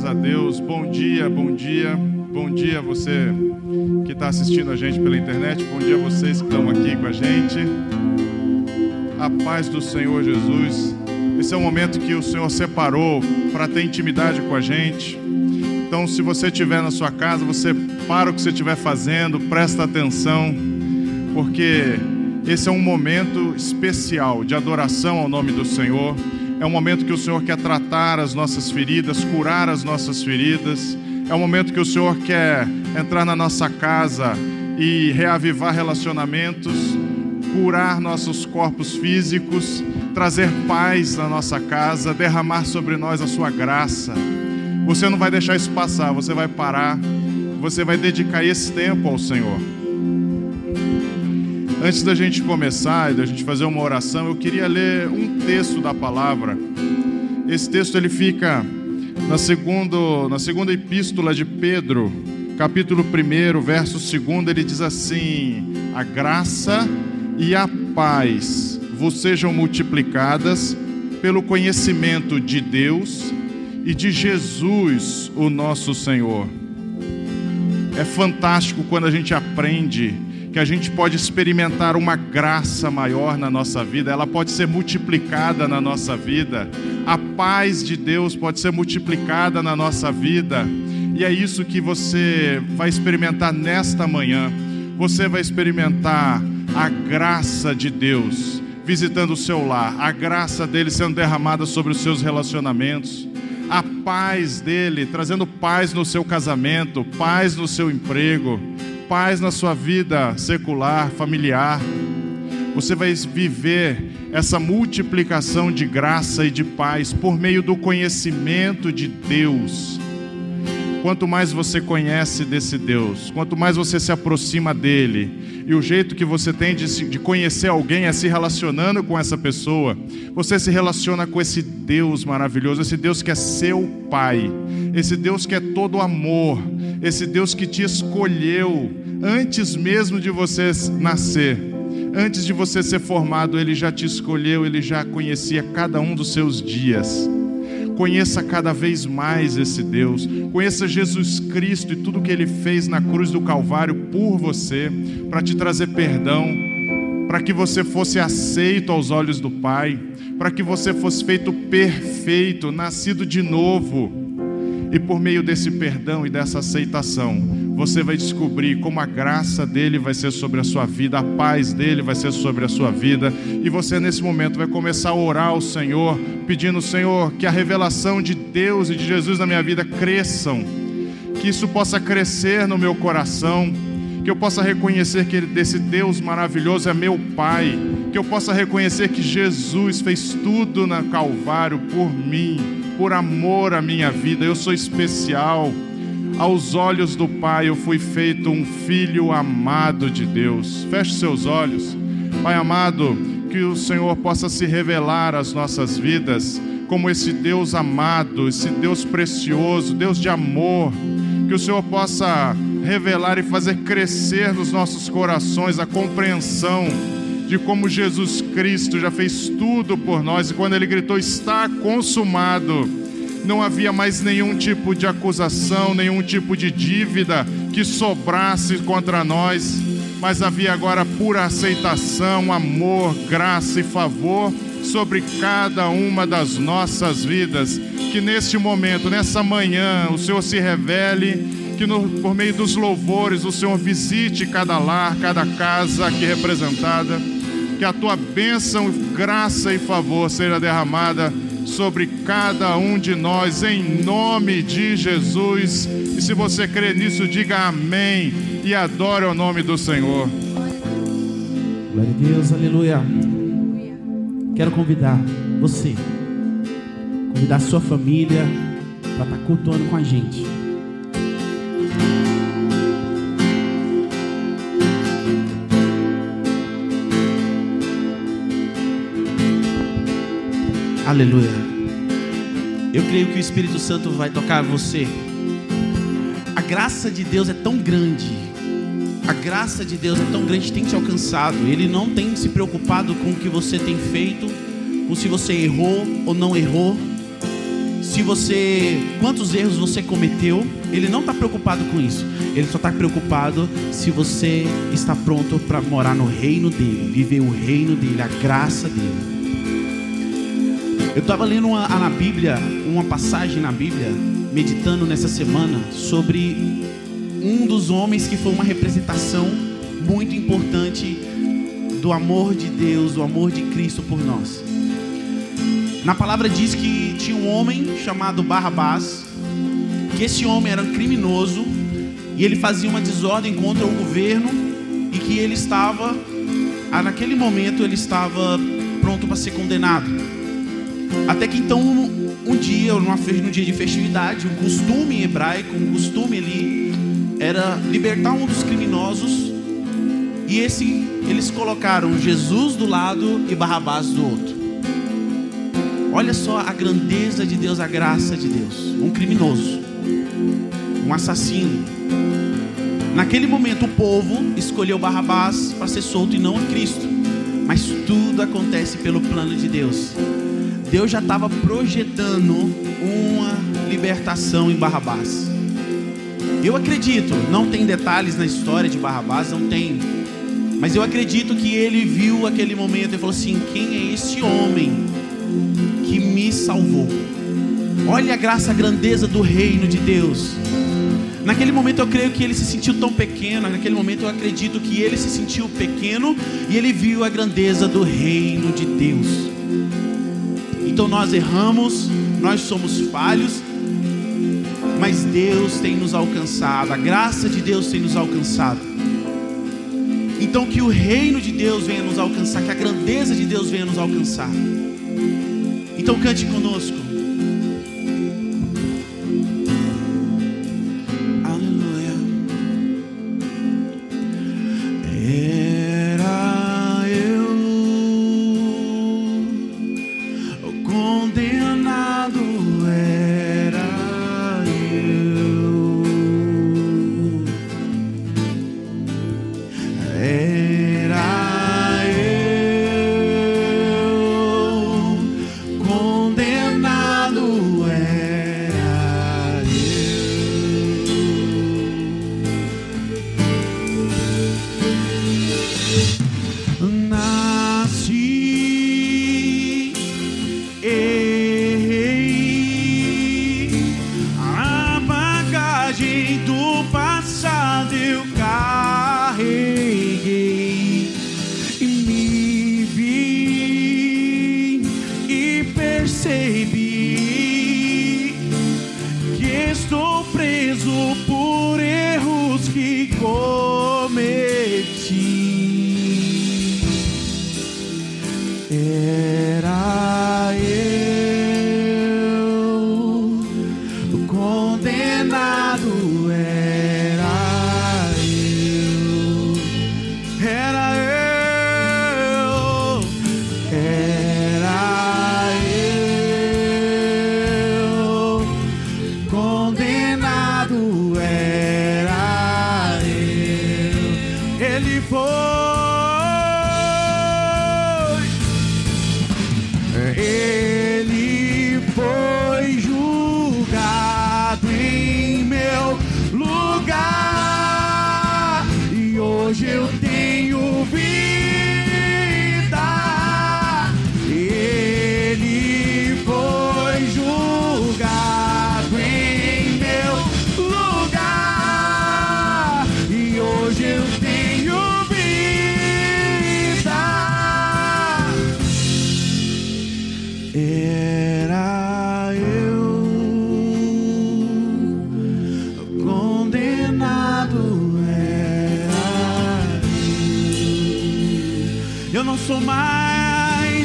Graças a Deus. Bom dia, bom dia. Bom dia você que está assistindo a gente pela internet. Bom dia a vocês que estão aqui com a gente. A paz do Senhor Jesus. Esse é o momento que o Senhor separou para ter intimidade com a gente. Então, se você estiver na sua casa, você para o que você estiver fazendo, presta atenção, porque esse é um momento especial de adoração ao nome do Senhor. É um momento que o Senhor quer tratar as nossas feridas, curar as nossas feridas. É um momento que o Senhor quer entrar na nossa casa e reavivar relacionamentos, curar nossos corpos físicos, trazer paz na nossa casa, derramar sobre nós a sua graça. Você não vai deixar isso passar, você vai parar, você vai dedicar esse tempo ao Senhor. Antes da gente começar e da gente fazer uma oração, eu queria ler um texto da palavra. Esse texto ele fica na, segundo, na segunda epístola de Pedro, capítulo 1, verso 2, ele diz assim: A graça e a paz vos sejam multiplicadas pelo conhecimento de Deus e de Jesus, o nosso Senhor. É fantástico quando a gente aprende que a gente pode experimentar uma graça maior na nossa vida, ela pode ser multiplicada na nossa vida, a paz de Deus pode ser multiplicada na nossa vida, e é isso que você vai experimentar nesta manhã. Você vai experimentar a graça de Deus visitando o seu lar, a graça dele sendo derramada sobre os seus relacionamentos, a paz dele trazendo paz no seu casamento, paz no seu emprego paz na sua vida secular, familiar. Você vai viver essa multiplicação de graça e de paz por meio do conhecimento de Deus. Quanto mais você conhece desse Deus, quanto mais você se aproxima dele, e o jeito que você tem de, se, de conhecer alguém é se relacionando com essa pessoa, você se relaciona com esse Deus maravilhoso, esse Deus que é seu Pai, esse Deus que é todo amor, esse Deus que te escolheu antes mesmo de você nascer. Antes de você ser formado, Ele já te escolheu, Ele já conhecia cada um dos seus dias. Conheça cada vez mais esse Deus. Conheça Jesus Cristo e tudo que ele fez na cruz do Calvário por você, para te trazer perdão, para que você fosse aceito aos olhos do Pai, para que você fosse feito perfeito, nascido de novo. E por meio desse perdão e dessa aceitação, você vai descobrir como a graça dele vai ser sobre a sua vida, a paz dele vai ser sobre a sua vida, e você nesse momento vai começar a orar ao Senhor, pedindo, Senhor, que a revelação de Deus e de Jesus na minha vida cresçam, que isso possa crescer no meu coração, que eu possa reconhecer que desse Deus maravilhoso é meu Pai, que eu possa reconhecer que Jesus fez tudo na Calvário por mim, por amor à minha vida, eu sou especial aos olhos do Pai eu fui feito um filho amado de Deus. Feche seus olhos. Pai amado, que o Senhor possa se revelar às nossas vidas como esse Deus amado, esse Deus precioso, Deus de amor. Que o Senhor possa revelar e fazer crescer nos nossos corações a compreensão de como Jesus Cristo já fez tudo por nós e quando ele gritou: Está consumado não havia mais nenhum tipo de acusação, nenhum tipo de dívida que sobrasse contra nós, mas havia agora pura aceitação, amor, graça e favor sobre cada uma das nossas vidas. Que neste momento, nessa manhã, o Senhor se revele, que no, por meio dos louvores o Senhor visite cada lar, cada casa aqui representada, que a tua bênção, graça e favor seja derramada sobre cada um de nós, em nome de Jesus. E se você crê nisso, diga amém e adore o nome do Senhor. Glória a Deus, aleluia. Quero convidar você, convidar sua família para estar tá cultuando com a gente. Aleluia. Eu creio que o Espírito Santo vai tocar você. A graça de Deus é tão grande. A graça de Deus é tão grande, tem te alcançado. Ele não tem se preocupado com o que você tem feito, com se você errou ou não errou. se você quantos erros você cometeu. Ele não está preocupado com isso. Ele só está preocupado se você está pronto para morar no reino dele, viver o reino dele, a graça dele. Eu estava lendo uma, na Bíblia, uma passagem na Bíblia, meditando nessa semana sobre um dos homens que foi uma representação muito importante do amor de Deus, do amor de Cristo por nós. Na palavra diz que tinha um homem chamado Barrabás, que esse homem era um criminoso e ele fazia uma desordem contra o governo e que ele estava, naquele momento, ele estava pronto para ser condenado. Até que então, um, um dia, numa, num dia de festividade, um costume hebraico, um costume ali, era libertar um dos criminosos e esse eles colocaram Jesus do lado e Barrabás do outro. Olha só a grandeza de Deus, a graça de Deus. Um criminoso, um assassino. Naquele momento, o povo escolheu Barrabás para ser solto e não a Cristo. Mas tudo acontece pelo plano de Deus. Deus já estava projetando uma libertação em Barrabás. Eu acredito, não tem detalhes na história de Barrabás, não tem. Mas eu acredito que ele viu aquele momento e falou assim: quem é esse homem que me salvou. Olha a graça, a grandeza do reino de Deus. Naquele momento eu creio que ele se sentiu tão pequeno, naquele momento eu acredito que ele se sentiu pequeno e ele viu a grandeza do reino de Deus. Então nós erramos, nós somos falhos, mas Deus tem nos alcançado, a graça de Deus tem nos alcançado. Então que o reino de Deus venha nos alcançar, que a grandeza de Deus venha nos alcançar. Então cante conosco.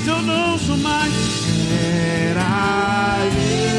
eu não sou mais. Será eu?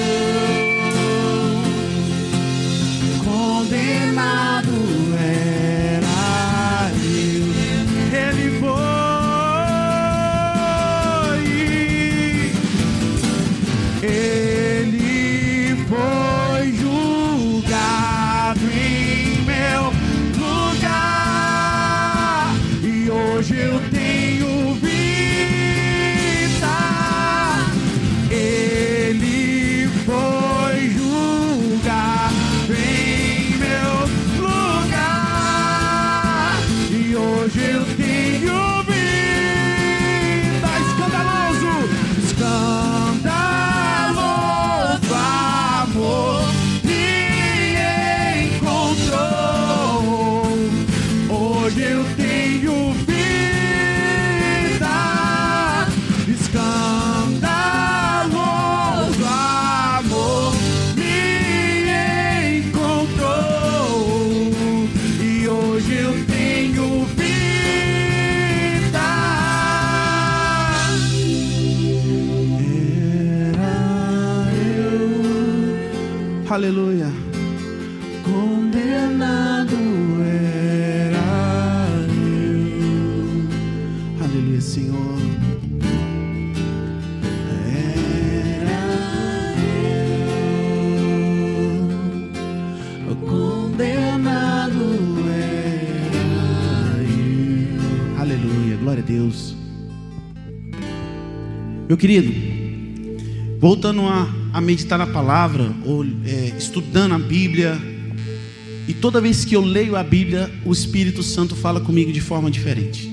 Aleluia. Condenado era eu. Aleluia, Senhor. Era eu. Condenado era eu. Aleluia, glória a Deus. Meu querido, voltando a, a meditar na palavra, ou estudando a Bíblia, e toda vez que eu leio a Bíblia, o Espírito Santo fala comigo de forma diferente.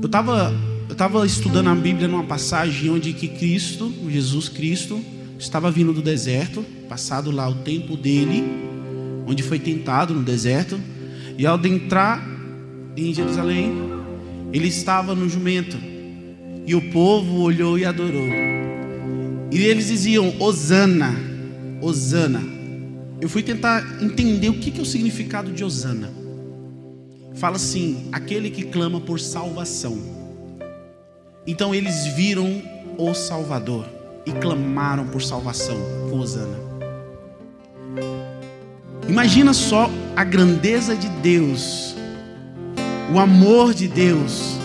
Eu estava eu tava estudando a Bíblia numa passagem onde que Cristo, Jesus Cristo, estava vindo do deserto, passado lá o tempo dele, onde foi tentado no deserto, e ao entrar em Jerusalém, ele estava no jumento, e o povo olhou e adorou. E eles diziam: Osana, Osana. Eu fui tentar entender o que é o significado de Osana. Fala assim: aquele que clama por salvação. Então eles viram o Salvador e clamaram por salvação com Osana. Imagina só a grandeza de Deus, o amor de Deus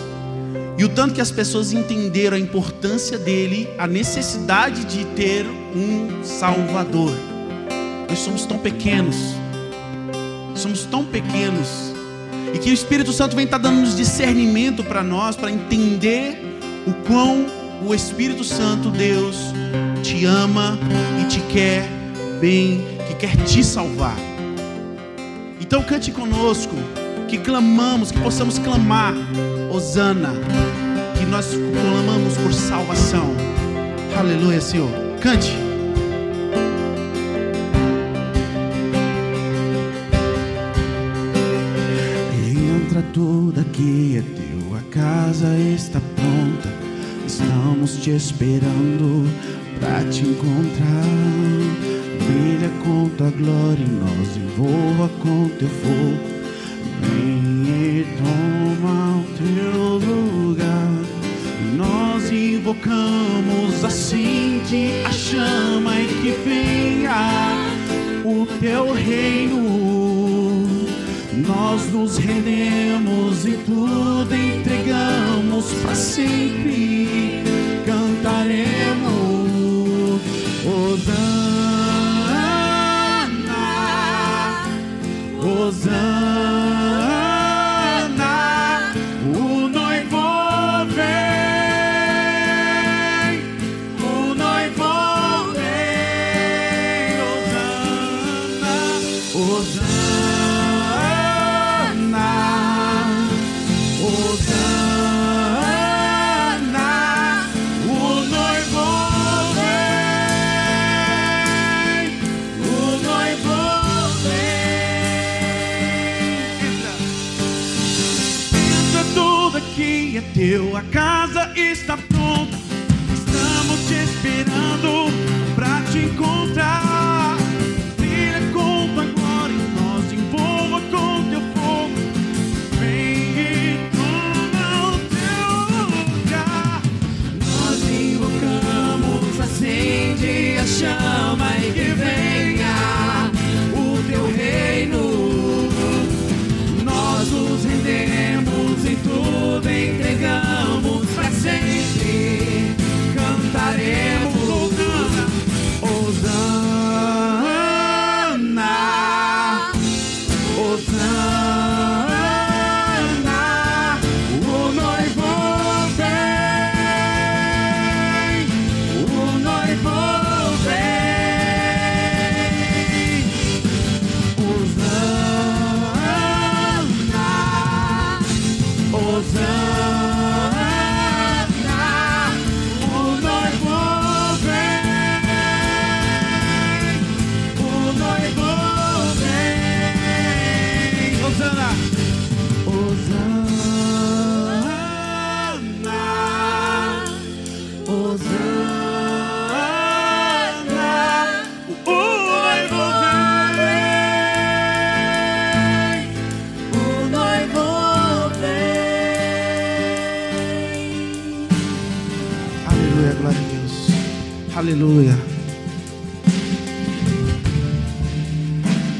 e o tanto que as pessoas entenderam a importância dele, a necessidade de ter um Salvador. Nós somos tão pequenos, somos tão pequenos, e que o Espírito Santo vem estar tá dando nos discernimento para nós, para entender o quão o Espírito Santo, Deus, te ama e te quer bem, que quer te salvar. Então cante conosco, que clamamos, que possamos clamar, Osana que nós clamamos por salvação. Aleluia, Senhor. Cante. Entra tudo aqui, é a casa está pronta. Estamos te esperando para te encontrar. Brilha com tua glória e nós envolva com teu fogo. Vem invocamos assim que a chama e que venha o teu reino. Nós nos rendemos e tudo entregamos para sempre. Cantaremos, Osana, Osana. A casa está pronta. Estamos te esperando para te encontrar. Aleluia.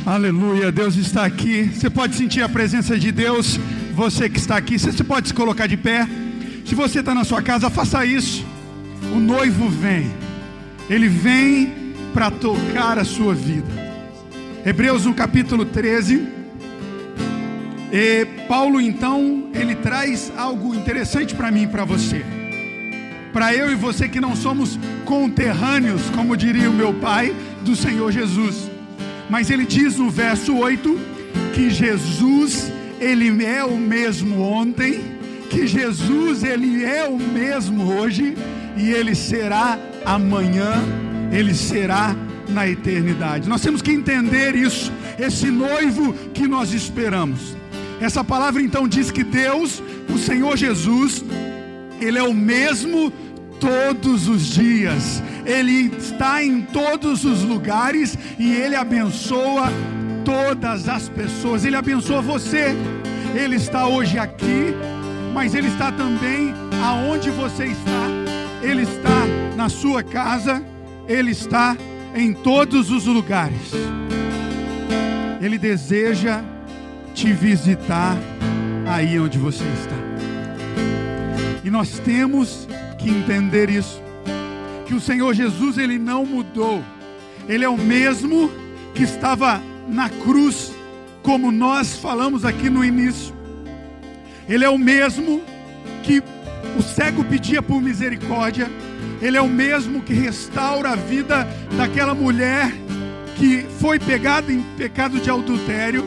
Aleluia, Deus está aqui. Você pode sentir a presença de Deus. Você que está aqui, você pode se colocar de pé. Se você está na sua casa, faça isso. O noivo vem, ele vem para tocar a sua vida. Hebreus no capítulo 13. E Paulo então, ele traz algo interessante para mim e para você. Para eu e você que não somos conterrâneos, como diria o meu pai, do Senhor Jesus. Mas ele diz no verso 8 que Jesus, ele é o mesmo ontem, que Jesus, ele é o mesmo hoje e ele será amanhã, ele será na eternidade. Nós temos que entender isso, esse noivo que nós esperamos. Essa palavra então diz que Deus, o Senhor Jesus, ele é o mesmo todos os dias. Ele está em todos os lugares e Ele abençoa todas as pessoas. Ele abençoa você. Ele está hoje aqui, mas Ele está também aonde você está. Ele está na sua casa. Ele está em todos os lugares. Ele deseja te visitar aí onde você está. E nós temos que entender isso que o Senhor Jesus ele não mudou. Ele é o mesmo que estava na cruz, como nós falamos aqui no início. Ele é o mesmo que o cego pedia por misericórdia. Ele é o mesmo que restaura a vida daquela mulher que foi pegada em pecado de adultério.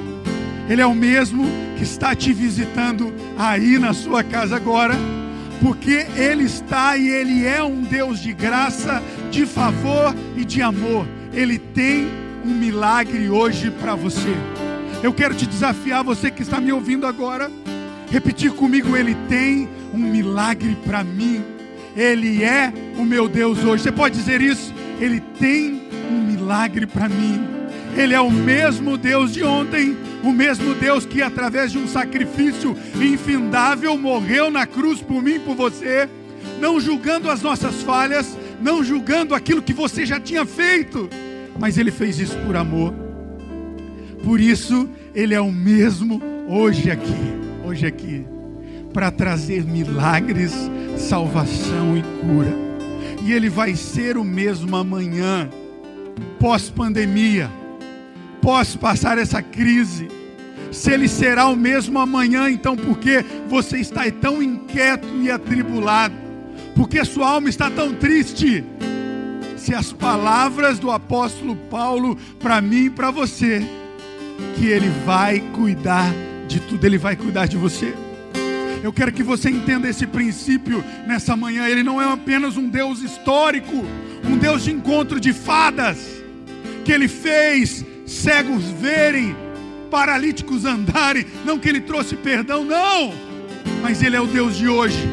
Ele é o mesmo que está te visitando aí na sua casa agora porque Ele está e Ele é um Deus de graça, de favor e de amor. Ele tem um milagre hoje para você. Eu quero te desafiar, você que está me ouvindo agora, repetir comigo: Ele tem um milagre para mim. Ele é o meu Deus hoje. Você pode dizer isso? Ele tem um milagre para mim. Ele é o mesmo Deus de ontem, o mesmo Deus que, através de um sacrifício infindável, morreu na cruz por mim e por você, não julgando as nossas falhas, não julgando aquilo que você já tinha feito, mas Ele fez isso por amor. Por isso, Ele é o mesmo hoje aqui, hoje aqui, para trazer milagres, salvação e cura. E Ele vai ser o mesmo amanhã, pós-pandemia, pós passar essa crise se ele será o mesmo amanhã, então por que você está tão inquieto e atribulado? Porque sua alma está tão triste? Se as palavras do apóstolo Paulo para mim e para você, que ele vai cuidar de tudo, ele vai cuidar de você. Eu quero que você entenda esse princípio nessa manhã. Ele não é apenas um Deus histórico, um Deus de encontro de fadas, que ele fez cegos verem, paralíticos andarem. Não que ele trouxe perdão, não. Mas ele é o Deus de hoje.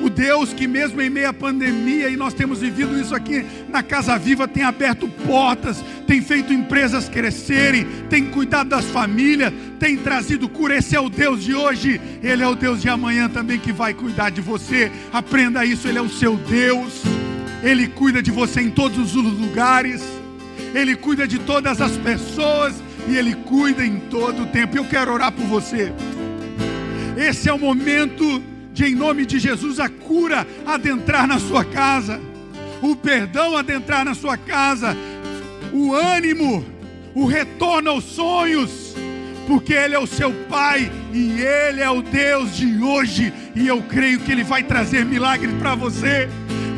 O Deus que, mesmo em meio à pandemia, e nós temos vivido isso aqui na Casa Viva, tem aberto portas, tem feito empresas crescerem, tem cuidado das famílias, tem trazido cura. Esse é o Deus de hoje, Ele é o Deus de amanhã também que vai cuidar de você. Aprenda isso, Ele é o seu Deus, Ele cuida de você em todos os lugares, Ele cuida de todas as pessoas, e Ele cuida em todo o tempo. Eu quero orar por você. Esse é o momento de, em nome de Jesus, a cura adentrar na sua casa, o perdão adentrar na sua casa, o ânimo, o retorno aos sonhos, porque Ele é o seu Pai e Ele é o Deus de hoje, e eu creio que Ele vai trazer milagres para você.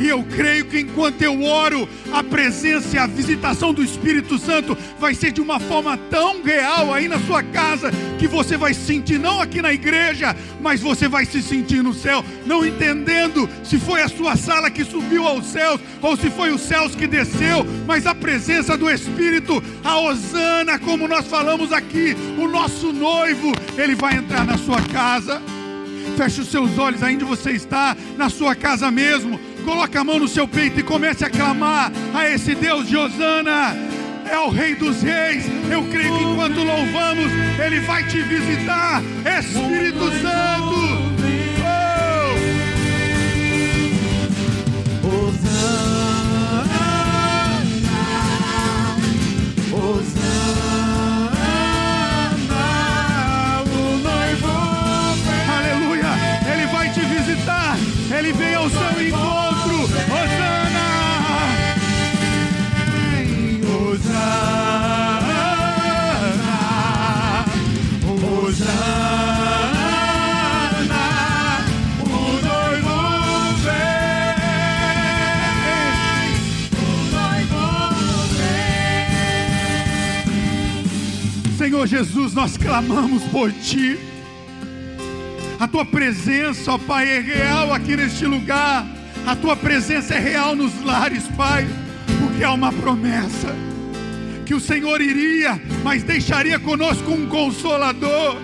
E eu creio que enquanto eu oro, a presença e a visitação do Espírito Santo vai ser de uma forma tão real aí na sua casa, que você vai sentir, não aqui na igreja, mas você vai se sentir no céu, não entendendo se foi a sua sala que subiu aos céus ou se foi os céus que desceu, mas a presença do Espírito, a Osana, como nós falamos aqui, o nosso noivo, ele vai entrar na sua casa. Feche os seus olhos, ainda você está na sua casa mesmo Coloque a mão no seu peito e comece a clamar a esse Deus de Osana. É o Rei dos Reis. Eu creio que enquanto louvamos, Ele vai te visitar. Espírito Santo. ao Senhor Jesus, nós clamamos por Ti. A Tua presença, ó Pai, é real aqui neste lugar. A Tua presença é real nos lares, Pai, porque há uma promessa que o Senhor iria, mas deixaria conosco um consolador,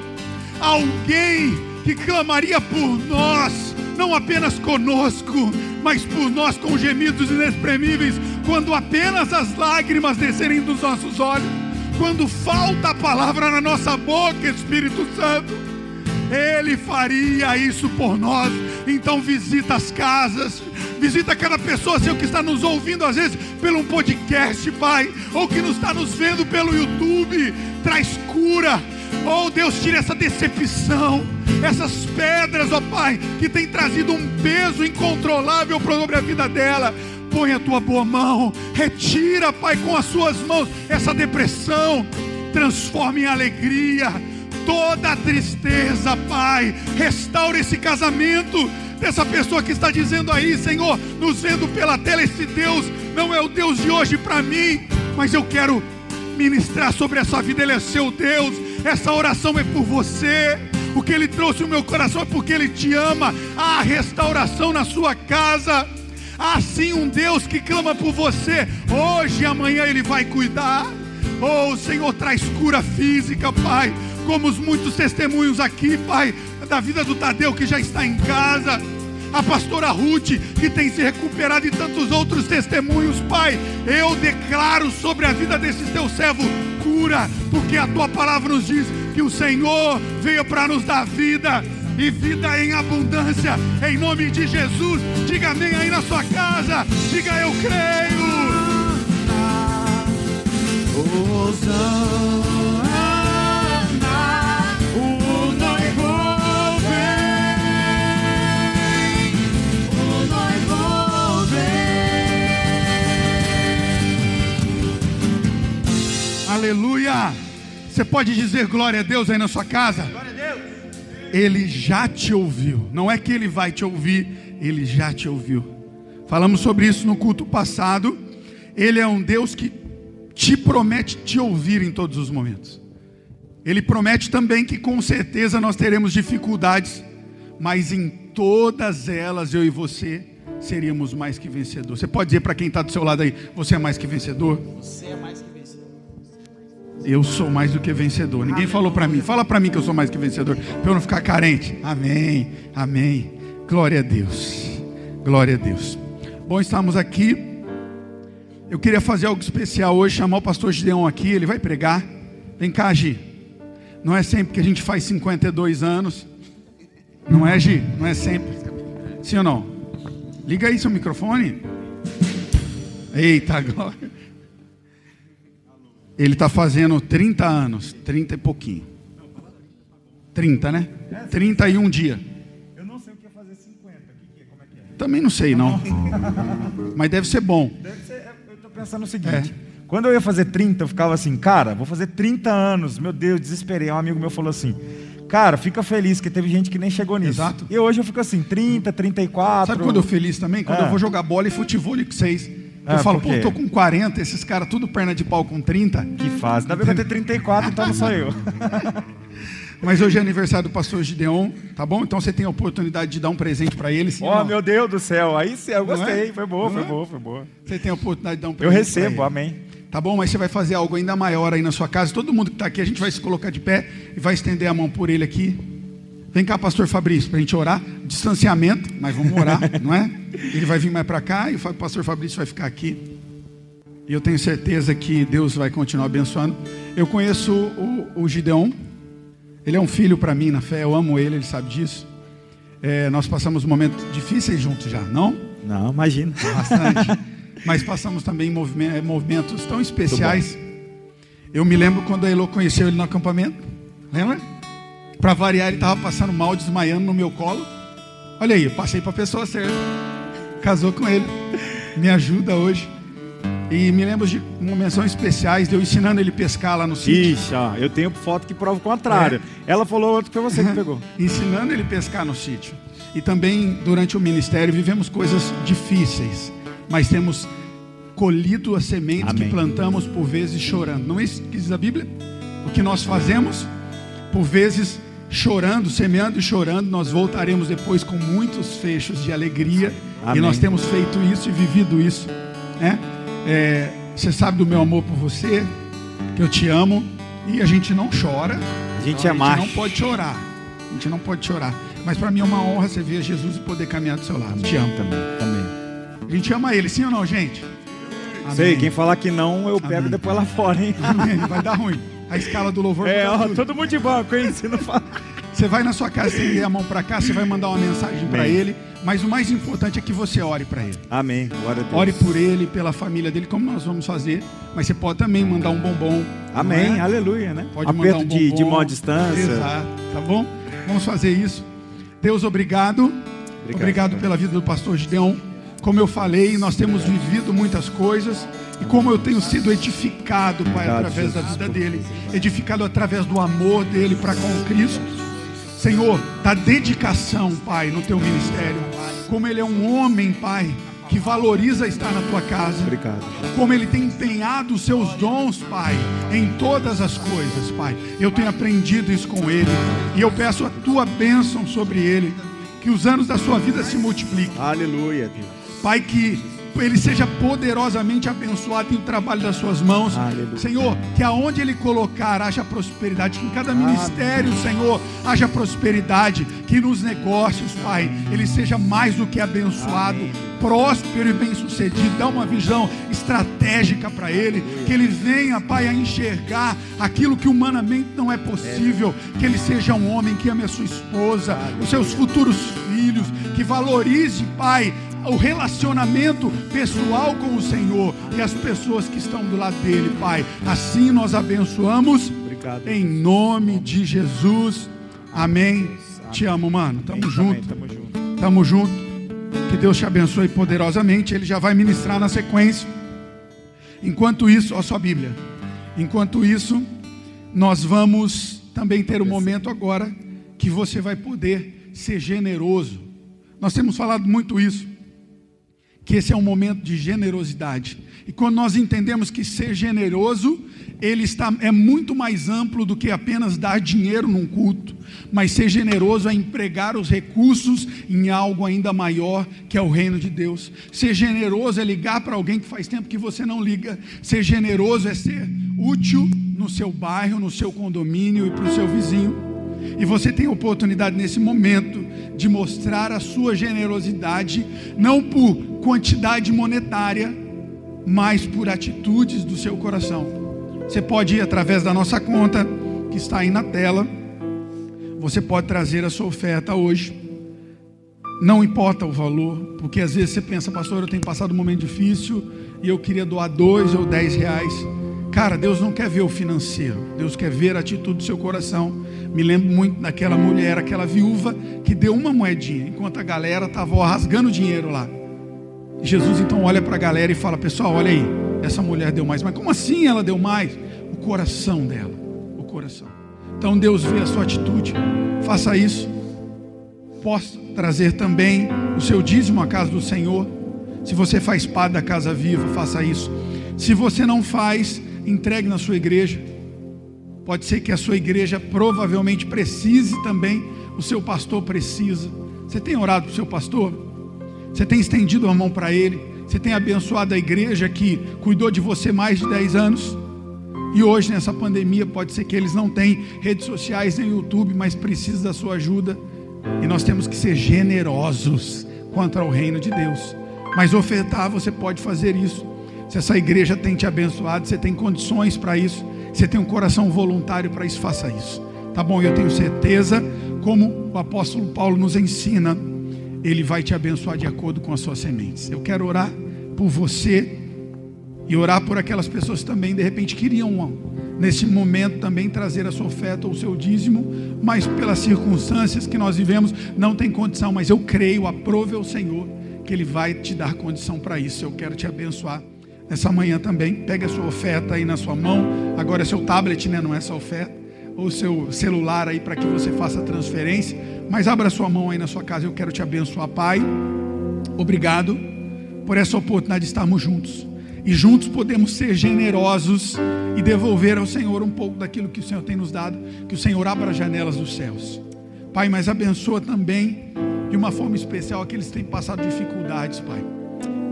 alguém que clamaria por nós, não apenas conosco, mas por nós com gemidos inexprimíveis, quando apenas as lágrimas descerem dos nossos olhos, quando falta a palavra na nossa boca, Espírito Santo. Ele faria isso por nós. Então visita as casas, visita cada pessoa, Senhor, que está nos ouvindo às vezes pelo podcast, Pai, ou que nos está nos vendo pelo YouTube. Traz cura. Oh Deus, tira essa decepção, essas pedras, ó Pai, que tem trazido um peso incontrolável sobre a vida dela. Põe a tua boa mão, retira, Pai, com as suas mãos essa depressão, transforma em alegria toda a tristeza, Pai. Restaura esse casamento dessa pessoa que está dizendo aí, Senhor, nos vendo pela tela, esse Deus não é o Deus de hoje para mim, mas eu quero ministrar sobre essa vida, Ele é seu Deus. Essa oração é por você. O que Ele trouxe no meu coração é porque Ele te ama. Há restauração na sua casa. Há sim um Deus que clama por você. Hoje e amanhã Ele vai cuidar. Oh, Senhor, traz cura física, Pai como os muitos testemunhos aqui, Pai, da vida do Tadeu que já está em casa, a pastora Ruth que tem se recuperado e tantos outros testemunhos, Pai. Eu declaro sobre a vida desses teus servos cura, porque a tua palavra nos diz que o Senhor veio para nos dar vida e vida em abundância, em nome de Jesus. Diga amém aí na sua casa, diga eu creio. O noivo vem, o noivo vem. Aleluia! Você pode dizer glória a Deus aí na sua casa? Ele já te ouviu. Não é que ele vai te ouvir, ele já te ouviu. Falamos sobre isso no culto passado. Ele é um Deus que te promete te ouvir em todos os momentos. Ele promete também que com certeza nós teremos dificuldades, mas em todas elas eu e você seríamos mais que vencedor. Você pode dizer para quem está do seu lado aí: você é mais que vencedor? Você é mais que vencedor. Eu sou mais do que vencedor. Ninguém falou para mim. Fala para mim que eu sou mais que vencedor, para eu não ficar carente. Amém. Amém. Glória a Deus. Glória a Deus. Bom, estamos aqui. Eu queria fazer algo especial hoje, chamar o pastor Gideon aqui, ele vai pregar. Vem cá, Gi. Não é sempre que a gente faz 52 anos. Não é, Gi? Não é sempre. Sim ou não? Liga aí seu microfone. Eita, glória. Ele está fazendo 30 anos, 30 e pouquinho. 30, né? 31 dia. Eu não sei o que é fazer 50. O que é? Como é que é? Também não sei, não. Mas deve ser bom. Deve ser, é, eu tô pensando o seguinte. Quando eu ia fazer 30, eu ficava assim, cara, vou fazer 30 anos. Meu Deus, desesperei. Um amigo meu falou assim, cara, fica feliz, que teve gente que nem chegou nisso. Exato. E hoje eu fico assim, 30, 34. Sabe quando eu feliz também? Quando É. eu vou jogar bola e futebol com vocês. Eu Ah, falo, pô, tô com 40, esses caras tudo perna de pau com 30. Que faz. Ainda bem que eu tenho 34, então não sou eu. Mas hoje é aniversário do pastor Gideon, tá bom? Então você tem a oportunidade de dar um presente para ele. sim oh, meu Deus do céu. Aí sim, eu é? gostei. Foi boa, Não foi é? boa, foi boa. Você tem a oportunidade de dar um Eu presente. pra recebo, amém. Tá bom? Mas você vai fazer algo ainda maior aí na sua casa. Todo mundo que está aqui, a gente vai se colocar de pé e vai estender a mão por ele aqui. Vem cá, pastor Fabrício, para a gente orar. Distanciamento, mas vamos orar, não é? Ele vai vir mais para cá e o pastor Fabrício vai ficar aqui. E eu tenho certeza que Deus vai continuar abençoando. Eu conheço o, o Gideon. Ele é um filho para mim na fé. Eu amo ele, ele sabe disso. É, nós passamos momentos difíceis juntos já, não? Não, imagina. bastante. Mas passamos também movimen- movimentos tão especiais. Eu me lembro quando a Elo conheceu ele no acampamento. Lembra? Para variar, ele estava passando mal, desmaiando no meu colo. Olha aí, eu passei para a pessoa certa. casou com ele. Me ajuda hoje. E me lembro de menções especiais de eu ensinando ele a pescar lá no sítio. Ixi, ó, eu tenho foto que prova o contrário. É. Ela falou outro que foi você que pegou. ensinando ele a pescar no sítio. E também durante o ministério vivemos coisas difíceis, mas temos colhido as sementes Amém. que plantamos por vezes chorando. Não é isso que diz a Bíblia? O que nós fazemos por vezes chorando, semeando e chorando, nós voltaremos depois com muitos fechos de alegria. Amém. E nós temos feito isso e vivido isso, né? É, você sabe do meu amor por você, que eu te amo e a gente não chora. A gente Então, é macho. não pode chorar. A gente não pode chorar. Mas para mim é uma honra você ver Jesus e poder caminhar do seu lado. Te amo. Também, também. A gente ama ele, sim ou não, gente? Sei, Amém. quem falar que não, eu pego Amém. depois lá fora, hein? Amém. Vai dar ruim. A escala do louvor É, ó, todo mundo de banco, hein? Se não fala. Você vai na sua casa estender a mão para cá, você vai mandar uma mensagem para ele, mas o mais importante é que você ore para ele. Amém. Glória a Deus. Ore por ele, pela família dele, como nós vamos fazer, mas você pode também mandar um bombom. Amém. é? Aleluia, né? Pode Aperto mandar um de, de bombom. mão à distância. Exato, tá bom? Vamos fazer isso. Deus, obrigado. Obrigado, Pai. pela vida do pastor Gideon. Como eu falei, nós temos vivido muitas coisas e como eu tenho sido edificado, Pai, Obrigado, através da vida dele, edificado através do amor dele para com Cristo. Senhor, da dedicação, Pai, no teu ministério. Como ele é um homem, Pai, que valoriza estar na tua casa Obrigado. como ele tem empenhado os seus dons, Pai, em todas as coisas, Pai. Eu tenho aprendido isso com ele e eu peço a tua bênção sobre ele, que os anos da sua vida se multipliquem. Aleluia, Deus. Pai, que ele seja poderosamente abençoado em o trabalho das suas mãos. Aleluia. Senhor, que aonde ele colocar haja prosperidade, que em cada ministério, Senhor, haja prosperidade, que nos negócios, Pai, ele seja mais do que abençoado, próspero e bem-sucedido. Dá uma visão estratégica para ele, que ele venha, Pai, a enxergar aquilo que humanamente não é possível, que ele seja um homem que ame a sua esposa, os seus futuros filhos, que valorize, Pai, o relacionamento pessoal com o Senhor e as pessoas que estão do lado dele, Pai. Assim nós abençoamos Obrigado. em nome de Jesus. Amém. Te amo, mano. Tamo Amém, junto. Tamo junto. Tamo junto. Que Deus te abençoe poderosamente. Ele já vai ministrar na sequência. Enquanto isso, ó sua Bíblia. Enquanto isso, nós vamos também ter um momento agora que você vai poder ser generoso. Nós temos falado muito isso. Que esse é um momento de generosidade. E quando nós entendemos que ser generoso, ele está é muito mais amplo do que apenas dar dinheiro num culto, mas ser generoso é empregar os recursos em algo ainda maior, que é o reino de Deus. Ser generoso é ligar para alguém que faz tempo que você não liga. Ser generoso é ser útil no seu bairro, no seu condomínio e para o seu vizinho. E você tem oportunidade nesse momento de mostrar a sua generosidade, não por quantidade monetária, mas por atitudes do seu coração. Você pode ir através da nossa conta, que está aí na tela. Você pode trazer a sua oferta hoje. Não importa o valor, porque às vezes você pensa, pastor, eu tenho passado um momento difícil e eu queria doar dois ou dez reais. Cara, Deus não quer ver o financeiro, Deus quer ver a atitude do seu coração. Me lembro muito daquela mulher, aquela viúva que deu uma moedinha, enquanto a galera estava rasgando dinheiro lá. Jesus então olha para a galera e fala: Pessoal, olha aí, essa mulher deu mais. Mas como assim ela deu mais? O coração dela, o coração. Então Deus vê a sua atitude, faça isso. Posso trazer também o seu dízimo à casa do Senhor. Se você faz parte da casa viva, faça isso. Se você não faz, entregue na sua igreja. Pode ser que a sua igreja provavelmente precise também, o seu pastor precisa. Você tem orado para o seu pastor? Você tem estendido a mão para ele? Você tem abençoado a igreja que cuidou de você mais de 10 anos? E hoje, nessa pandemia, pode ser que eles não têm redes sociais nem YouTube, mas precisam da sua ajuda. E nós temos que ser generosos quanto ao reino de Deus. Mas ofertar, você pode fazer isso. Se essa igreja tem te abençoado, você tem condições para isso, você tem um coração voluntário para isso, faça isso. Tá bom? Eu tenho certeza, como o apóstolo Paulo nos ensina, ele vai te abençoar de acordo com as suas sementes. Eu quero orar por você e orar por aquelas pessoas também de repente queriam nesse momento também trazer a sua oferta ou o seu dízimo, mas pelas circunstâncias que nós vivemos não tem condição, mas eu creio, aprove ao Senhor que Ele vai te dar condição para isso. Eu quero te abençoar nessa manhã também. Pegue a sua oferta aí na sua mão. Agora é seu tablet, né? Não é sua oferta. Ou seu celular aí para que você faça a transferência. Mas abra sua mão aí na sua casa. Eu quero te abençoar, Pai. Obrigado por essa oportunidade de estarmos juntos. E juntos podemos ser generosos e devolver ao Senhor um pouco daquilo que o Senhor tem nos dado. Que o Senhor abra as janelas dos céus. Pai, mas abençoa também de uma forma especial aqueles que têm passado dificuldades, Pai.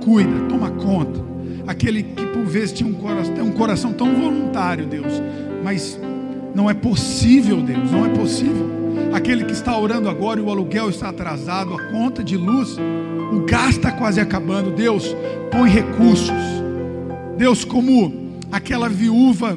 Cuida, toma conta. Aquele que por vezes tinha um coração, tem um coração tão voluntário, Deus, mas não é possível, Deus, não é possível. Aquele que está orando agora e o aluguel está atrasado, a conta de luz, o gás está quase acabando. Deus, põe recursos. Deus, como aquela viúva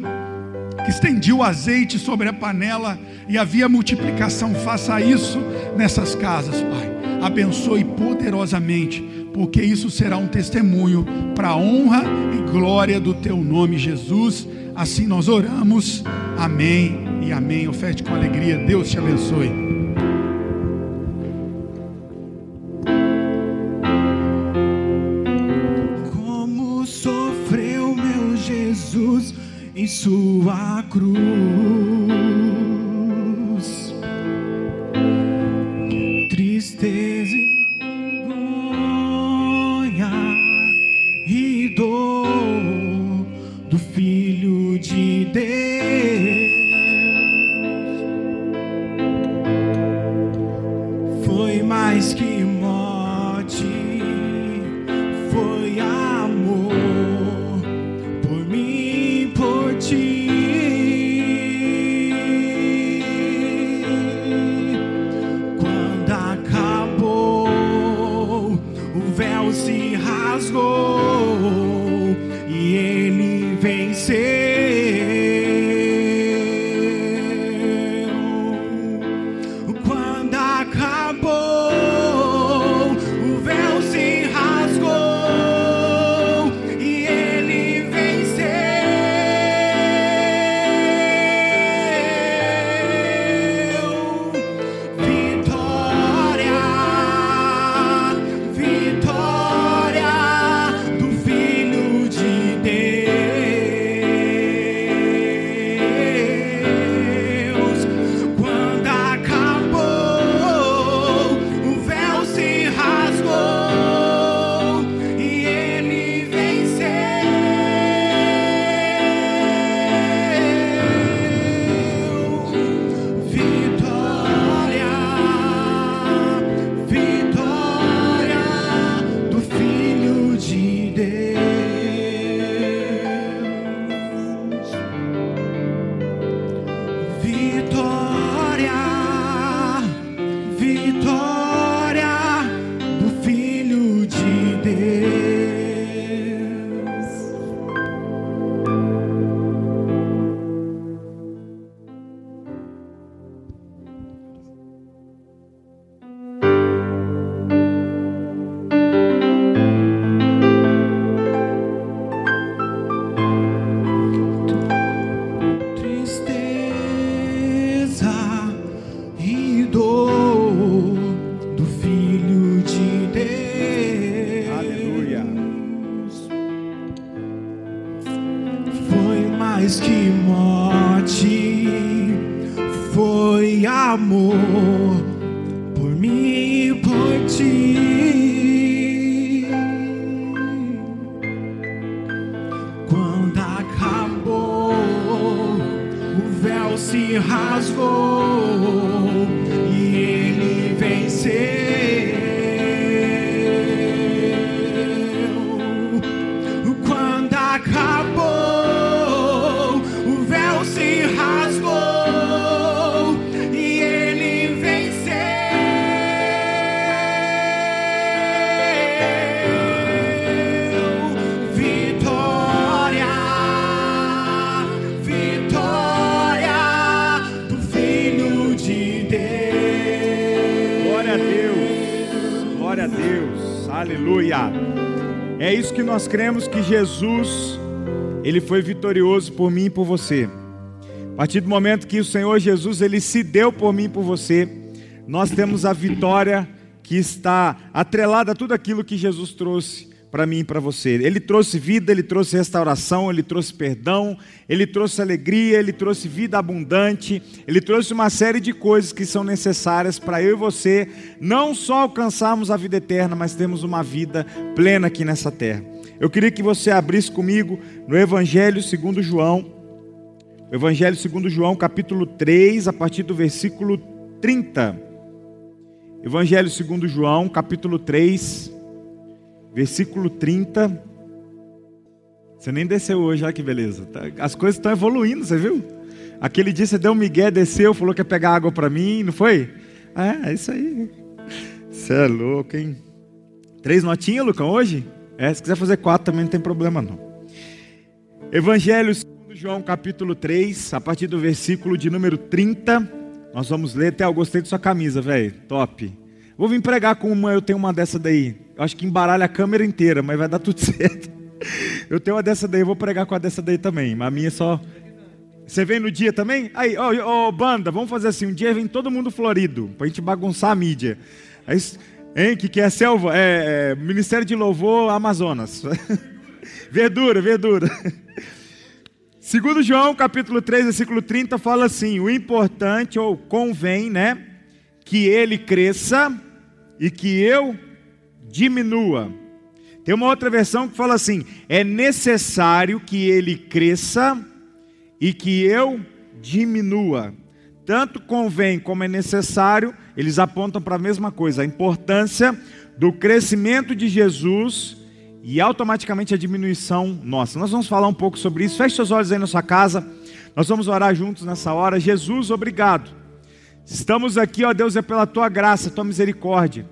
que estendia o azeite sobre a panela e havia multiplicação, faça isso nessas casas, Pai. Abençoe poderosamente, porque isso será um testemunho para a honra e glória do Teu nome, Jesus. Assim nós oramos. Amém e amém. Oferte com alegria. Deus te abençoe. Como sofreu meu Jesus em sua cruz. A Deus. Aleluia. É isso que nós cremos que Jesus, ele foi vitorioso por mim e por você. A partir do momento que o Senhor Jesus, ele se deu por mim e por você, nós temos a vitória que está atrelada a tudo aquilo que Jesus trouxe para mim e para você. Ele trouxe vida, ele trouxe restauração, ele trouxe perdão, ele trouxe alegria, ele trouxe vida abundante, ele trouxe uma série de coisas que são necessárias para eu e você não só alcançarmos a vida eterna, mas termos uma vida plena aqui nessa terra. Eu queria que você abrisse comigo no Evangelho segundo João, Evangelho segundo João, capítulo 3, a partir do versículo 30. Evangelho segundo João, capítulo 3, versículo 30. Você nem desceu hoje, olha que beleza. Tá- As coisas estão evoluindo, você viu? Aquele dia você deu um migué, desceu, falou que ia pegar água para mim, não foi? É, é isso aí. Você é louco, hein? Três notinhas, Lucão, hoje? É, se quiser fazer quatro também não tem problema não. Evangelho segundo João, capítulo 3, a partir do versículo de número 30. Nós vamos ler. Até eu gostei de sua camisa, velho. Top. Vou vir pregar com uma, eu tenho uma dessa daí. Eu acho que embaralha a câmera inteira, mas vai dar tudo certo. Eu tenho uma dessa daí, eu vou pregar com a dessa daí também. Mas a minha é só. Você vem no dia também? Aí, ó, ó, banda, vamos fazer assim: um dia vem todo mundo florido, pra gente bagunçar a mídia. Aí, hein, que que é selva? É, é Ministério de Louvor Amazonas. verdura, verdura. Segundo João, capítulo 3, versículo 30, fala assim: o importante, ou convém, né? Que ele cresça e que eu diminua. Tem uma outra versão que fala assim: é necessário que ele cresça e que eu diminua. Tanto convém como é necessário, eles apontam para a mesma coisa, a importância do crescimento de Jesus e automaticamente a diminuição nossa. Nós vamos falar um pouco sobre isso. Feche seus olhos aí na sua casa. Nós vamos orar juntos nessa hora. Jesus, obrigado. Estamos aqui, ó Deus, é pela tua graça, tua misericórdia.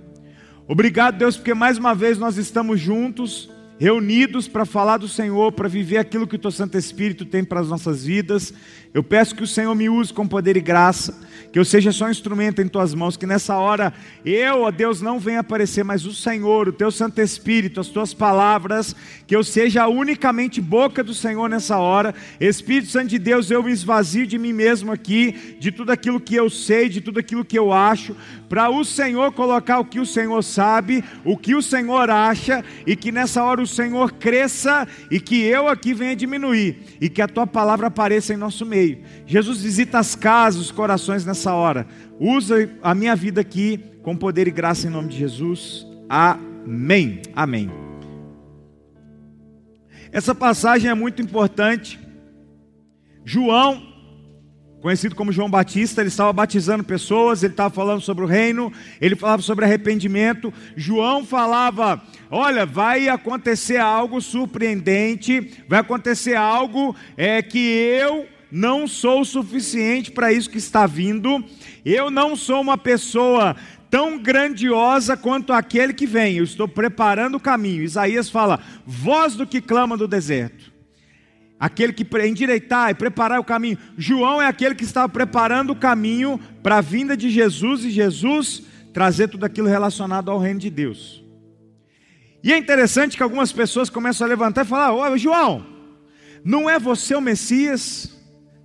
Obrigado, Deus, porque mais uma vez nós estamos juntos, reunidos para falar do Senhor, para viver aquilo que o teu Santo Espírito tem para as nossas vidas. Eu peço que o Senhor me use com poder e graça, que eu seja só um instrumento em tuas mãos, que nessa hora eu, ó Deus, não venha aparecer, mas o Senhor, o teu Santo Espírito, as tuas palavras, que eu seja unicamente boca do Senhor nessa hora. Espírito Santo de Deus, eu me esvazio de mim mesmo aqui, de tudo aquilo que eu sei, de tudo aquilo que eu acho, para o Senhor colocar o que o Senhor sabe, o que o Senhor acha, e que nessa hora o Senhor cresça e que eu aqui venha diminuir, e que a tua palavra apareça em nosso meio. Jesus visita as casas, os corações nessa hora. Usa a minha vida aqui com poder e graça em nome de Jesus. Amém. Amém. Essa passagem é muito importante. João, conhecido como João Batista, ele estava batizando pessoas, ele estava falando sobre o reino, ele falava sobre arrependimento. João falava: Olha, vai acontecer algo surpreendente, vai acontecer algo é, que eu não sou o suficiente para isso que está vindo, eu não sou uma pessoa tão grandiosa quanto aquele que vem, eu estou preparando o caminho. Isaías fala: voz do que clama do deserto. Aquele que endireitar e preparar o caminho. João é aquele que estava preparando o caminho para a vinda de Jesus e Jesus trazer tudo aquilo relacionado ao reino de Deus. E é interessante que algumas pessoas começam a levantar e falar: Ô João, não é você o Messias?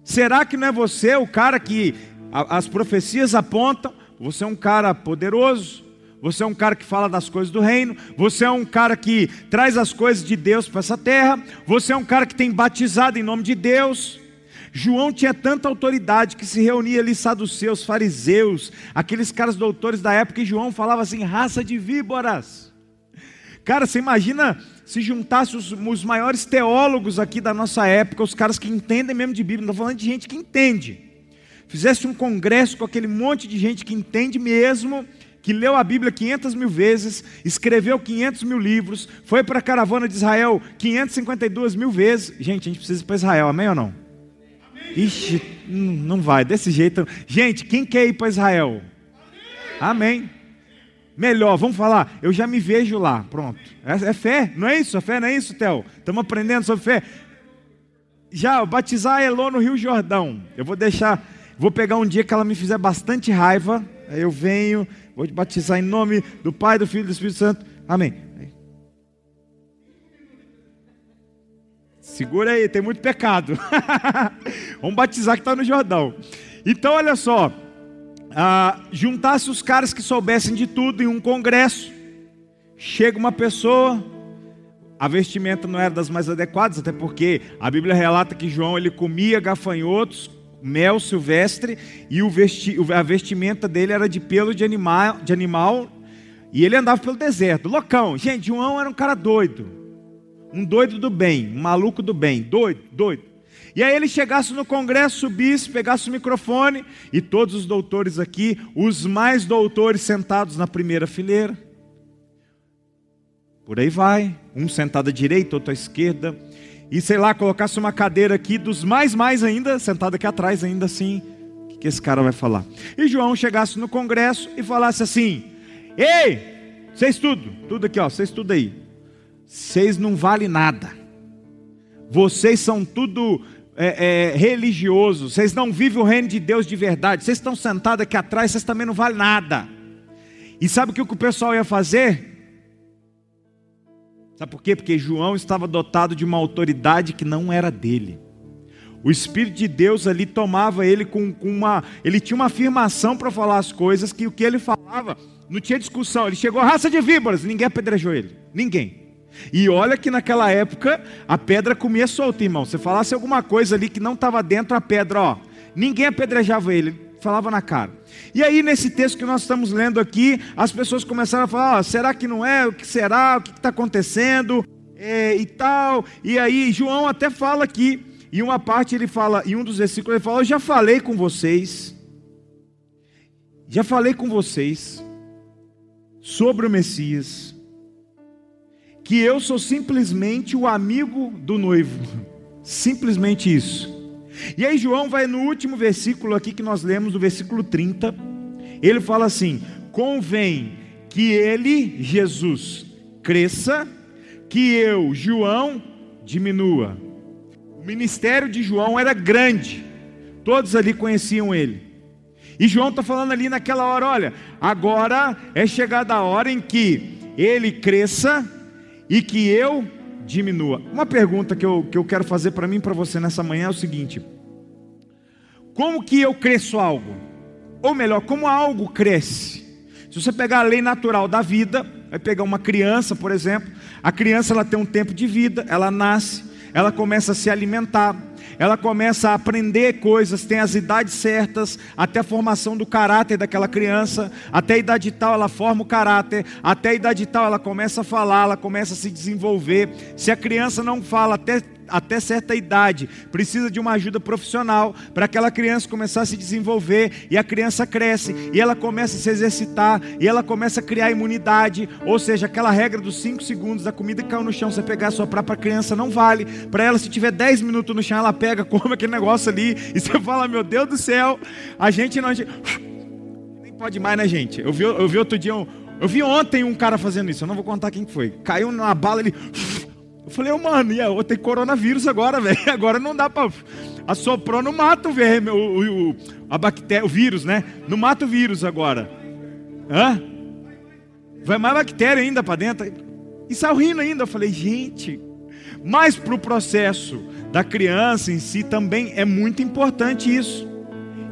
Será que não é você o cara que as profecias apontam? Você é um cara poderoso, você é um cara que fala das coisas do reino, você é um cara que traz as coisas de Deus para essa terra, você é um cara que tem batizado em nome de Deus. João tinha tanta autoridade que se reunia ali saduceus, fariseus, aqueles caras doutores da época, e João falava assim: raça de víboras. Cara, você imagina se juntasse os, os, maiores teólogos aqui da nossa época, os caras que entendem mesmo de Bíblia, não estou falando de gente que entende. Fizesse um congresso com aquele monte de gente que entende mesmo, que leu a Bíblia 500 mil vezes, escreveu 500 mil livros, foi para a caravana de Israel 552 mil vezes. Gente, a gente precisa ir para Israel, amém ou não? Amém. Ixi, não vai, desse jeito. Gente, quem quer ir para Israel? Amém. amém. Melhor, vamos falar, eu já me vejo lá, pronto. É, é fé, não é isso? A fé não é isso, Theo? Estamos aprendendo sobre fé. Já, batizar a Elô no Rio Jordão. Eu vou deixar, vou pegar um dia que ela me fizer bastante raiva, aí eu venho, vou te batizar em nome do Pai, do Filho e do Espírito Santo. Amém. Segura aí, tem muito pecado. vamos batizar que está no Jordão. Então, olha só. ah, juntasse os caras que soubessem de tudo em um congresso. Chega uma pessoa, a vestimenta não era das mais adequadas, até porque a Bíblia relata que João ele comia gafanhotos, mel silvestre e vesti, a vestimenta dele era de pelo de animal, de animal e ele andava pelo deserto, loucão. Gente, João era um cara doido, um doido do bem, um maluco do bem, doido, doido. E aí ele chegasse no congresso, subisse, pegasse o microfone e todos os doutores aqui, os mais doutores sentados na primeira fileira. Por aí vai, um sentado à direita, outro à esquerda. E sei lá, colocasse uma cadeira aqui dos mais mais ainda, sentado aqui atrás ainda assim. O que, esse cara vai falar? E João chegasse no congresso e falasse assim: Ei, vocês tudo, tudo aqui, ó, vocês tudo aí. Vocês não valem nada. Vocês são tudo é, é, religiosos. Vocês não vivem o reino de Deus de verdade. Vocês estão sentados aqui atrás, vocês também não valem nada. E sabe o que o pessoal ia fazer? Sabe por quê? Porque João estava dotado de uma autoridade que não era dele. O Espírito de Deus ali tomava ele com, com uma. Ele tinha uma afirmação para falar as coisas que o que ele falava não tinha discussão. Ele chegou, raça de víboras, ninguém apedrejou ele. Ninguém. E olha que naquela época a pedra comia solta, irmão. Se falasse alguma coisa ali que não estava dentro a pedra, ó, ninguém apedrejava ele, falava na cara. E aí, nesse texto que nós estamos lendo aqui, as pessoas começaram a falar: ah, será que não é? O que será? O que está acontecendo? É, e tal. E aí, João até fala aqui, em uma parte ele fala, em um dos versículos, ele fala: Eu já falei com vocês, já falei com vocês sobre o Messias, que eu sou simplesmente o amigo do noivo, simplesmente isso. E aí João vai no último versículo aqui que nós lemos, no versículo 30, ele fala assim: convém que ele, Jesus, cresça, que eu, João, diminua. O ministério de João era grande, todos ali conheciam ele. E João está falando ali naquela hora: olha, agora é chegada a hora em que ele cresça e que eu diminua. Uma pergunta que eu, que eu quero fazer para mim e para você nessa manhã é o seguinte: como que eu cresço algo? Ou melhor, como algo cresce? Se você pegar a lei natural da vida, vai pegar uma criança, por exemplo, a criança ela tem um tempo de vida, ela nasce, ela começa a se alimentar, ela começa a aprender coisas, tem as idades certas, até a formação do caráter daquela criança, até a idade tal ela forma o caráter, até a idade tal ela começa a falar, ela começa a se desenvolver. Se a criança não fala até até certa idade, precisa de uma ajuda profissional para aquela criança começar a se desenvolver e a criança cresce e ela começa a se exercitar e ela começa a criar imunidade, ou seja, aquela regra dos 5 segundos da comida que caiu no chão, você pegar só para a criança não vale. Para ela se tiver 10 minutos no chão, ela pega, come aquele negócio ali e você fala: "Meu Deus do céu, a gente não a gente... nem pode mais, né, gente? Eu vi, eu vi outro dia um, eu vi ontem um cara fazendo isso, eu não vou contar quem foi. Caiu na bala, ele eu falei, oh, mano, e eu coronavírus agora, velho. Agora não dá para assoprou, não mata o verme, o, o, a bactéria, o vírus, né? Não mata o vírus agora. Hã? Vai mais bactéria ainda para dentro. E saiu rindo ainda. Eu falei, gente, mas para o processo da criança em si também é muito importante isso.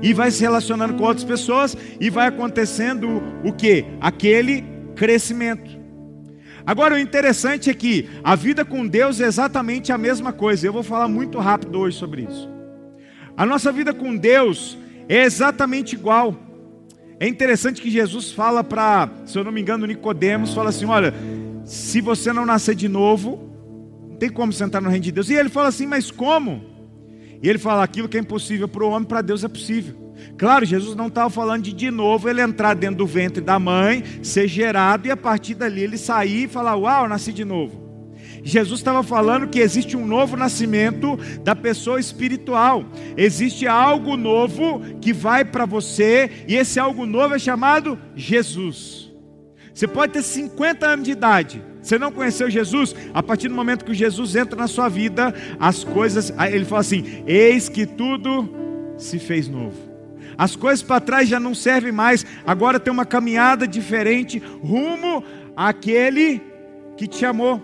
E vai se relacionando com outras pessoas e vai acontecendo o que? Aquele crescimento. Agora, o interessante é que a vida com Deus é exatamente a mesma coisa. Eu vou falar muito rápido hoje sobre isso. A nossa vida com Deus é exatamente igual. É interessante que Jesus fala para, se eu não me engano, Nicodemos, fala assim: olha, se você não nascer de novo, não tem como sentar no reino de Deus. E ele fala assim, mas como? E ele fala: aquilo que é impossível para o homem, para Deus é possível. Claro, Jesus não estava falando de de novo ele entrar dentro do ventre da mãe, ser gerado e a partir dali ele sair e falar: Uau, nasci de novo. Jesus estava falando que existe um novo nascimento da pessoa espiritual. Existe algo novo que vai para você, e esse algo novo é chamado Jesus. Você pode ter 50 anos de idade, você não conheceu Jesus, a partir do momento que Jesus entra na sua vida, as coisas, ele fala assim: Eis que tudo se fez novo. As coisas para trás já não servem mais. Agora tem uma caminhada diferente rumo àquele que te amou.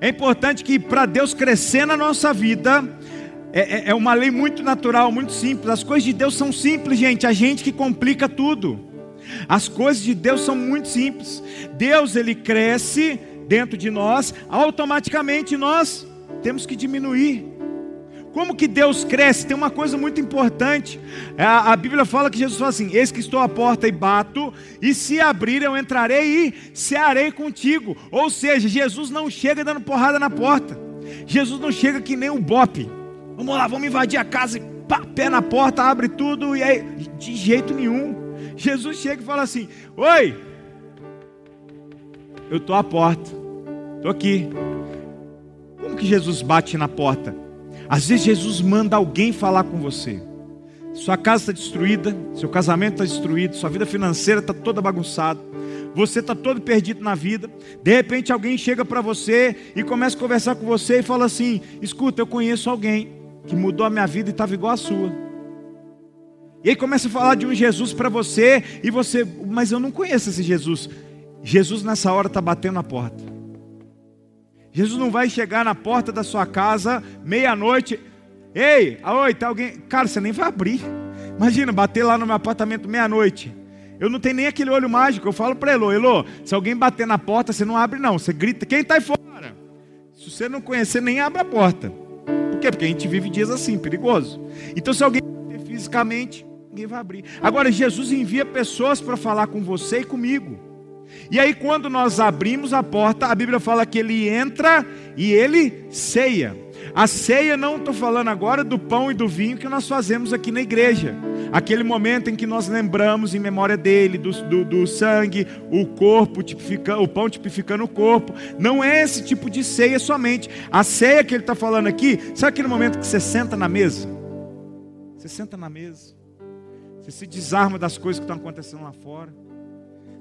É importante que para Deus crescer na nossa vida, É, é, é uma lei muito natural, muito simples. As coisas de Deus são simples, gente. A gente que complica tudo. As coisas de Deus são muito simples. Deus ele cresce dentro de nós, automaticamente nós temos que diminuir. Como que Deus cresce? Tem uma coisa muito importante. É, a, a, Bíblia fala que Jesus fala assim: Eis que estou à porta e bato, e se abrir eu entrarei e cearei contigo. Ou seja, Jesus não chega dando porrada na porta. Jesus não chega que nem o bope. Vamos lá, vamos invadir a casa e pá, pé na porta, abre tudo e aí. De jeito nenhum. Jesus chega e fala assim: Oi, eu estou à porta, estou aqui. Como que Jesus bate na porta? Às vezes Jesus manda alguém falar com você. Sua casa está destruída, seu casamento está destruído, sua vida financeira está toda bagunçada, você está todo perdido na vida. De repente alguém chega para você e começa a conversar com você e fala assim: Escuta, eu conheço alguém que mudou a minha vida e estava igual a sua. E aí começa a falar de um Jesus para você e você, mas eu não conheço esse Jesus. Jesus nessa hora está batendo na porta. Jesus não vai chegar na porta da sua casa meia-noite. Ei, oi, tá alguém? Cara, você nem vai abrir. Imagina, bater lá no meu apartamento meia-noite. Eu não tenho nem aquele olho mágico. Eu falo para Elô, Elô, se alguém bater na porta, você não abre não. Você grita, quem está aí fora? Se você não conhecer, nem abre a porta. Por quê? Porque a gente vive dias assim, perigoso. Então se alguém fisicamente, ninguém vai abrir. Agora, Jesus envia pessoas para falar com você e comigo. E aí, quando nós abrimos a porta, a Bíblia fala que ele entra e ele ceia. A ceia, não estou falando agora do pão e do vinho que nós fazemos aqui na igreja. Aquele momento em que nós lembramos em memória dele, do, do, do sangue, o corpo tipificando, o pão tipificando o corpo. Não é esse tipo de ceia somente. A ceia que ele está falando aqui, sabe aquele momento que você senta na mesa? Você senta na mesa, você se desarma das coisas que estão acontecendo lá fora.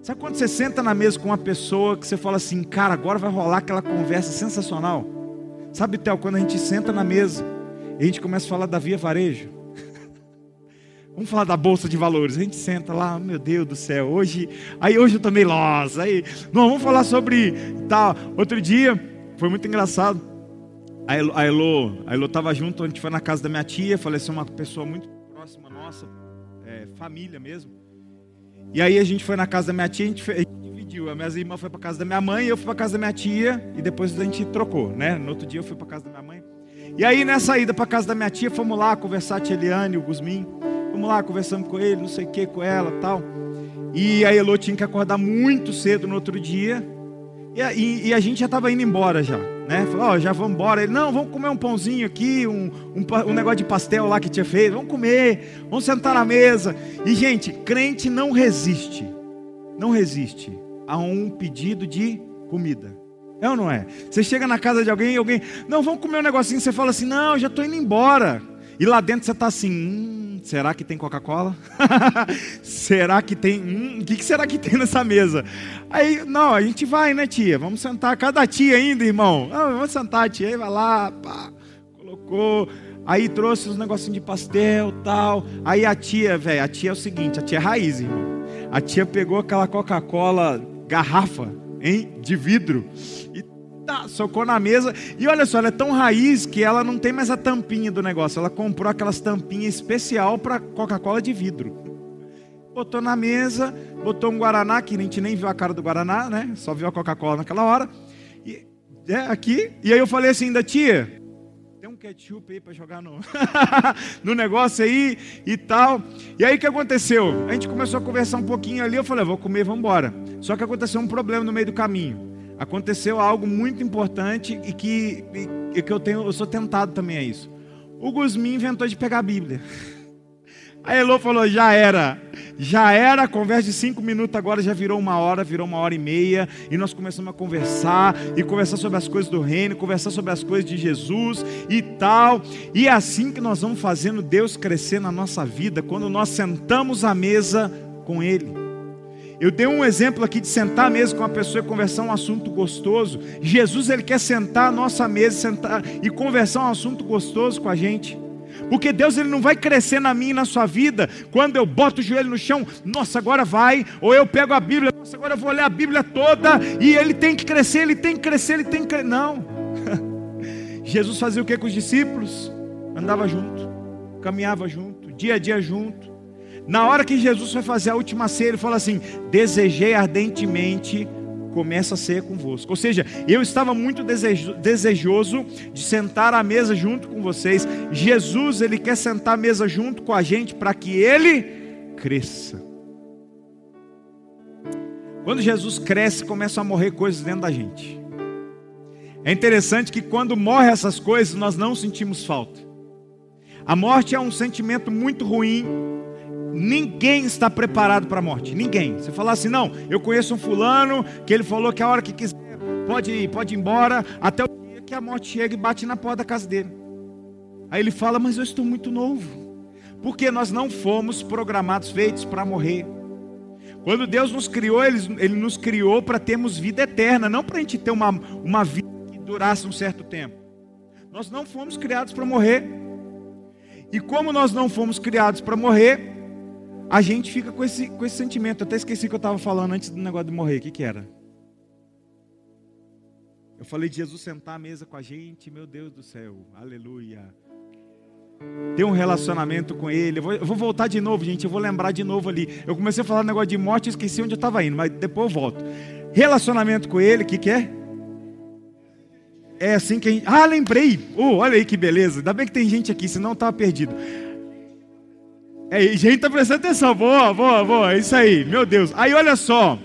Sabe quando você senta na mesa com uma pessoa que você fala assim, cara, agora vai rolar aquela conversa sensacional? Sabe, Théo, quando a gente senta na mesa e a gente começa a falar da Via Varejo. Vamos falar da Bolsa de Valores. A gente senta lá, meu Deus do céu, hoje. Aí hoje eu tomei loss. Aí, não, vamos falar sobre tal. Outro dia, foi muito engraçado. A Elo, a Elo, a Elo estava junto, a gente foi na casa da minha tia, faleceu uma pessoa muito próxima nossa, é, família mesmo. E aí a gente foi na casa da minha tia, a gente, fez, a gente dividiu. A minha irmã foi para casa da minha mãe, eu fui para casa da minha tia e depois a gente trocou, né? No outro dia eu fui para casa da minha mãe. E aí nessa ida para casa da minha tia, fomos lá conversar a tia Eliane, o Gusmin. Fomos lá, conversamos com ele, não sei o que, com ela tal. E a Elô tinha que acordar muito cedo no outro dia. E a, e, e a gente já estava indo embora já, né? Falou, oh, já vamos embora. Ele, não, vamos comer um pãozinho aqui, um, um, um negócio de pastel lá que tinha feito. Vamos comer, vamos sentar na mesa. E, gente, crente não resiste, não resiste a um pedido de comida. É ou não é? Você chega na casa de alguém e alguém, não, vamos comer um negocinho. Você fala assim, não, já estou indo embora. E lá dentro você está assim, hum, será que tem Coca-Cola? será que tem? Hum, o que, que será que tem nessa mesa? Aí, não, a gente vai, né, tia? Vamos sentar. Cada tia ainda, irmão. Ah, vamos sentar, tia. Aí vai lá, pá, colocou. Aí trouxe os negocinhos de pastel tal. Aí a tia, velho, a tia é o seguinte: a tia é raiz, irmão. A tia pegou aquela Coca-Cola garrafa, hein, de vidro tá, socou na mesa. E olha só, ela é tão raiz que ela não tem mais a tampinha do negócio. Ela comprou aquelas tampinhas especial para Coca-Cola de vidro. Botou na mesa, botou um Guaraná, que a gente nem viu a cara do Guaraná, né? Só viu a Coca-Cola naquela hora. E, é, aqui. E aí eu falei assim, da tia, tem um ketchup aí para jogar no, no negócio aí e tal. E aí o que aconteceu? A gente começou a conversar um pouquinho ali, eu falei, vou comer, vamos embora. Só que aconteceu um problema no meio do caminho aconteceu algo muito importante e que, e, que eu tenho, eu sou tentado também a isso. O Gusmin inventou de pegar a Bíblia. A Elô falou: já era, já era, a conversa de cinco minutos agora já virou uma hora, virou uma hora e meia, e nós começamos a conversar, e conversar sobre as coisas do reino, conversar sobre as coisas de Jesus e tal. E é assim que nós vamos fazendo Deus crescer na nossa vida, quando nós sentamos à mesa com Ele. Eu dei um exemplo aqui de sentar mesmo com uma pessoa e conversar um assunto gostoso. Jesus ele quer sentar à nossa mesa sentar, e conversar um assunto gostoso com a gente. Porque Deus ele não vai crescer na minha e na sua vida quando eu boto o joelho no chão, nossa, agora vai, ou eu pego a Bíblia, nossa, agora eu vou ler a Bíblia toda e ele tem que crescer, ele tem que crescer, ele tem que crescer. Não. Jesus fazia o que com os discípulos? andava junto, caminhava junto, dia a dia junto. Na hora que Jesus foi fazer a última ceia, ele fala assim: Desejei ardentemente começa a ser convosco. Ou seja, eu estava muito desejo, desejoso de sentar à mesa junto com vocês. Jesus, ele quer sentar à mesa junto com a gente para que ele cresça. Quando Jesus cresce, começam a morrer coisas dentro da gente. É interessante que quando morrem essas coisas, nós não sentimos falta. A morte é um sentimento muito ruim, Ninguém está preparado para a morte. Ninguém. Você falar assim, não, eu conheço um fulano que ele falou que a hora que quiser pode ir, pode ir embora, até o dia que a morte chega e bate na porta da casa dele. Aí ele fala, mas eu estou muito novo. Porque nós não fomos programados, feitos para morrer. Quando Deus nos criou, Ele, ele nos criou para termos vida eterna, não para a gente ter uma, uma vida que durasse um certo tempo. Nós não fomos criados para morrer. E como nós não fomos criados para morrer, a gente fica com esse, com esse sentimento. Eu até esqueci que eu estava falando antes do negócio de morrer. O que, que era? Eu falei de Jesus sentar à mesa com a gente, meu Deus do céu, aleluia. Ter um relacionamento com Ele. Eu vou, eu vou, voltar de novo, gente. Eu vou lembrar de novo ali. Eu comecei a falar negócio de morte e esqueci onde eu estava indo, mas depois eu volto. Relacionamento com Ele, o que, que é? É assim que a gente. Ah, lembrei! Oh, olha aí que beleza. Ainda bem que tem gente aqui, senão estava perdido. É, gente tá prestando atenção. Boa, boa, boa. É isso aí. Meu Deus. Aí olha só.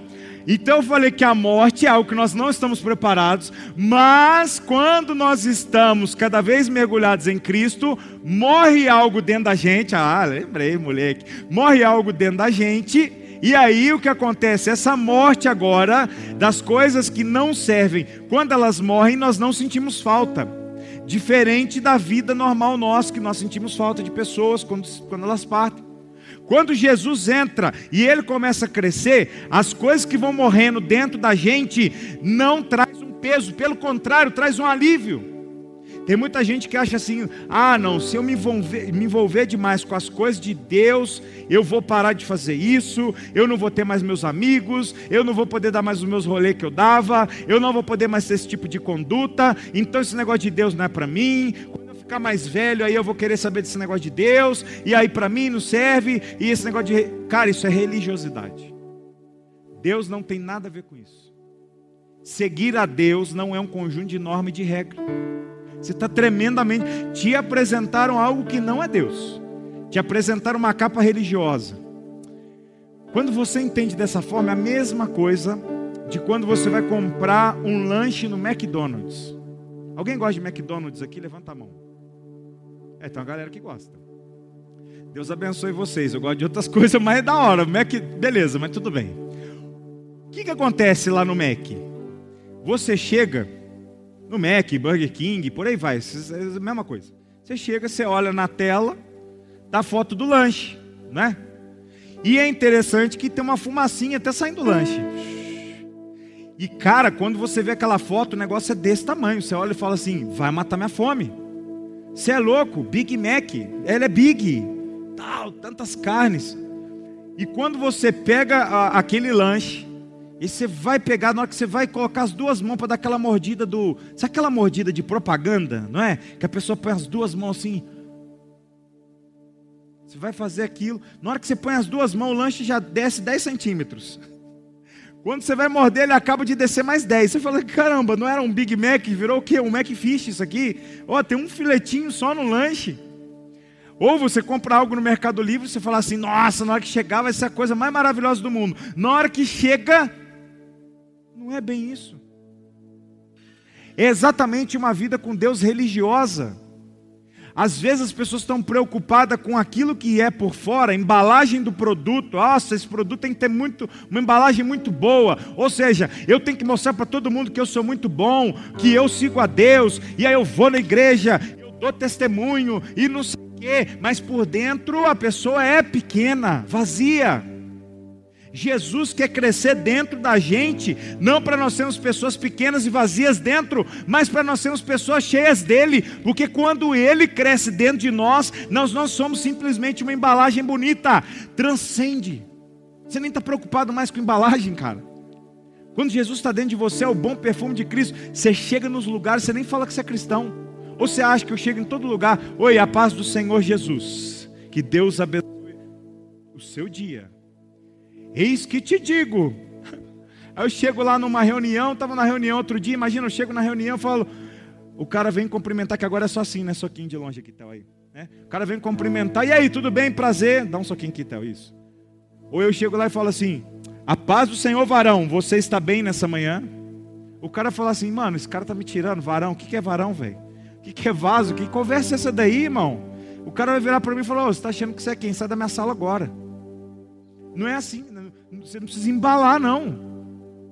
Então eu falei que a morte é algo que nós não estamos preparados, mas quando nós estamos cada vez mergulhados em Cristo, morre algo dentro da gente. Ah, lembrei, moleque. Morre algo dentro da gente. E aí o que acontece? Essa morte agora das coisas que não servem, quando elas morrem, nós não sentimos falta. Diferente da vida normal nossa, que nós sentimos falta de pessoas quando, quando elas partem. Quando Jesus entra e ele começa a crescer, as coisas que vão morrendo dentro da gente não traz um peso, pelo contrário, traz um alívio. Tem muita gente que acha assim: ah, não, se eu me envolver, me envolver demais com as coisas de Deus, eu vou parar de fazer isso, eu não vou ter mais meus amigos, eu não vou poder dar mais os meus rolês que eu dava, eu não vou poder mais ter esse tipo de conduta, então esse negócio de Deus não é para mim. Quando eu ficar mais velho, aí eu vou querer saber desse negócio de Deus, e aí para mim não serve, e esse negócio de. Cara, isso é religiosidade. Deus não tem nada a ver com isso. Seguir a Deus não é um conjunto de norma e de regra. Você está tremendamente. Te apresentaram algo que não é Deus. Te apresentaram uma capa religiosa. Quando você entende dessa forma, é a mesma coisa de quando você vai comprar um lanche no McDonald's. Alguém gosta de McDonald's aqui? Levanta a mão. É, tem uma galera que gosta. Deus abençoe vocês. Eu gosto de outras coisas, mas é da hora. Mac, beleza, mas tudo bem. O que, que acontece lá no Mac? Você chega no Mac, Burger King, por aí vai, é a mesma coisa. Você chega, você olha na tela da foto do lanche, né? E é interessante que tem uma fumacinha até saindo do lanche. E cara, quando você vê aquela foto, o negócio é desse tamanho. Você olha e fala assim: vai matar minha fome. Você é louco, Big Mac, ela é big, tal, tantas carnes. E quando você pega a, aquele lanche, e você vai pegar, na hora que você vai colocar as duas mãos para dar aquela mordida do. Sabe aquela mordida de propaganda, não é? Que a pessoa põe as duas mãos assim. Você vai fazer aquilo. Na hora que você põe as duas mãos, o lanche já desce 10 centímetros. Quando você vai morder, ele acaba de descer mais 10. Você fala, caramba, não era um Big Mac, virou o quê? Um Mac Fish isso aqui? Ó, oh, tem um filetinho só no lanche. Ou você compra algo no Mercado Livre e você fala assim, nossa, na hora que chegar vai ser a coisa mais maravilhosa do mundo. Na hora que chega, não é bem isso. É exatamente uma vida com Deus religiosa. Às vezes as pessoas estão preocupadas com aquilo que é por fora, a embalagem do produto. Nossa, esse produto tem que ter muito, uma embalagem muito boa. Ou seja, eu tenho que mostrar para todo mundo que eu sou muito bom, que eu sigo a Deus, e aí eu vou na igreja, eu dou testemunho e não sei o quê, mas por dentro a pessoa é pequena, vazia. Jesus quer crescer dentro da gente, não para nós sermos pessoas pequenas e vazias dentro, mas para nós sermos pessoas cheias dele, porque quando ele cresce dentro de nós, nós não somos simplesmente uma embalagem bonita, transcende. Você nem está preocupado mais com embalagem, cara. Quando Jesus está dentro de você, é o bom perfume de Cristo. Você chega nos lugares, você nem fala que você é cristão. Ou você acha que eu chego em todo lugar, oi, a paz do Senhor Jesus, que Deus abençoe o seu dia. Eis que te digo. Eu chego lá numa reunião, estava na reunião outro dia, imagina, eu chego na reunião e falo, o cara vem cumprimentar, que agora é só assim, né? Soquinho de longe aqui, tal aí. Né? O cara vem cumprimentar, e aí, tudo bem? Prazer? Dá um soquinho aqui, tal, isso. Ou eu chego lá e falo assim, a paz do Senhor, varão, você está bem nessa manhã? O cara fala assim, mano, esse cara tá me tirando, varão, o que, que é varão, velho? O que, que é vaso? Que conversa é essa daí, irmão? O cara vai virar para mim e falar, oh, você está achando que você é quem? Sai da minha sala agora. Não é assim, você não precisa embalar, não.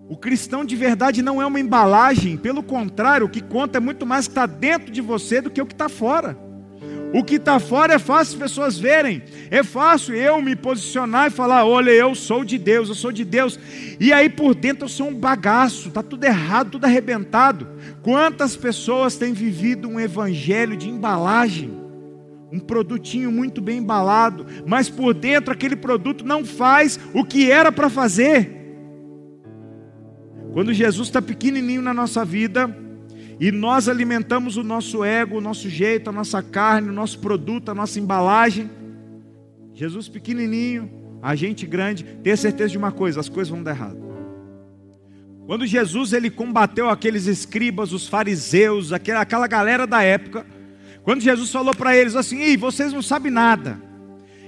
O cristão de verdade não é uma embalagem, pelo contrário, o que conta é muito mais o que está dentro de você do que o que está fora. O que está fora é fácil as pessoas verem, é fácil eu me posicionar e falar: olha, eu sou de Deus, eu sou de Deus, e aí por dentro eu sou um bagaço, está tudo errado, tudo arrebentado. Quantas pessoas têm vivido um evangelho de embalagem? Um produtinho muito bem embalado, mas por dentro aquele produto não faz o que era para fazer. Quando Jesus está pequenininho na nossa vida e nós alimentamos o nosso ego, o nosso jeito, a nossa carne, o nosso produto, a nossa embalagem, Jesus pequenininho, a gente grande, tenha certeza de uma coisa: as coisas vão dar errado. Quando Jesus ele combateu aqueles escribas, os fariseus, aquela, galera da época, quando Jesus falou para eles assim: Ei, vocês não sabem nada.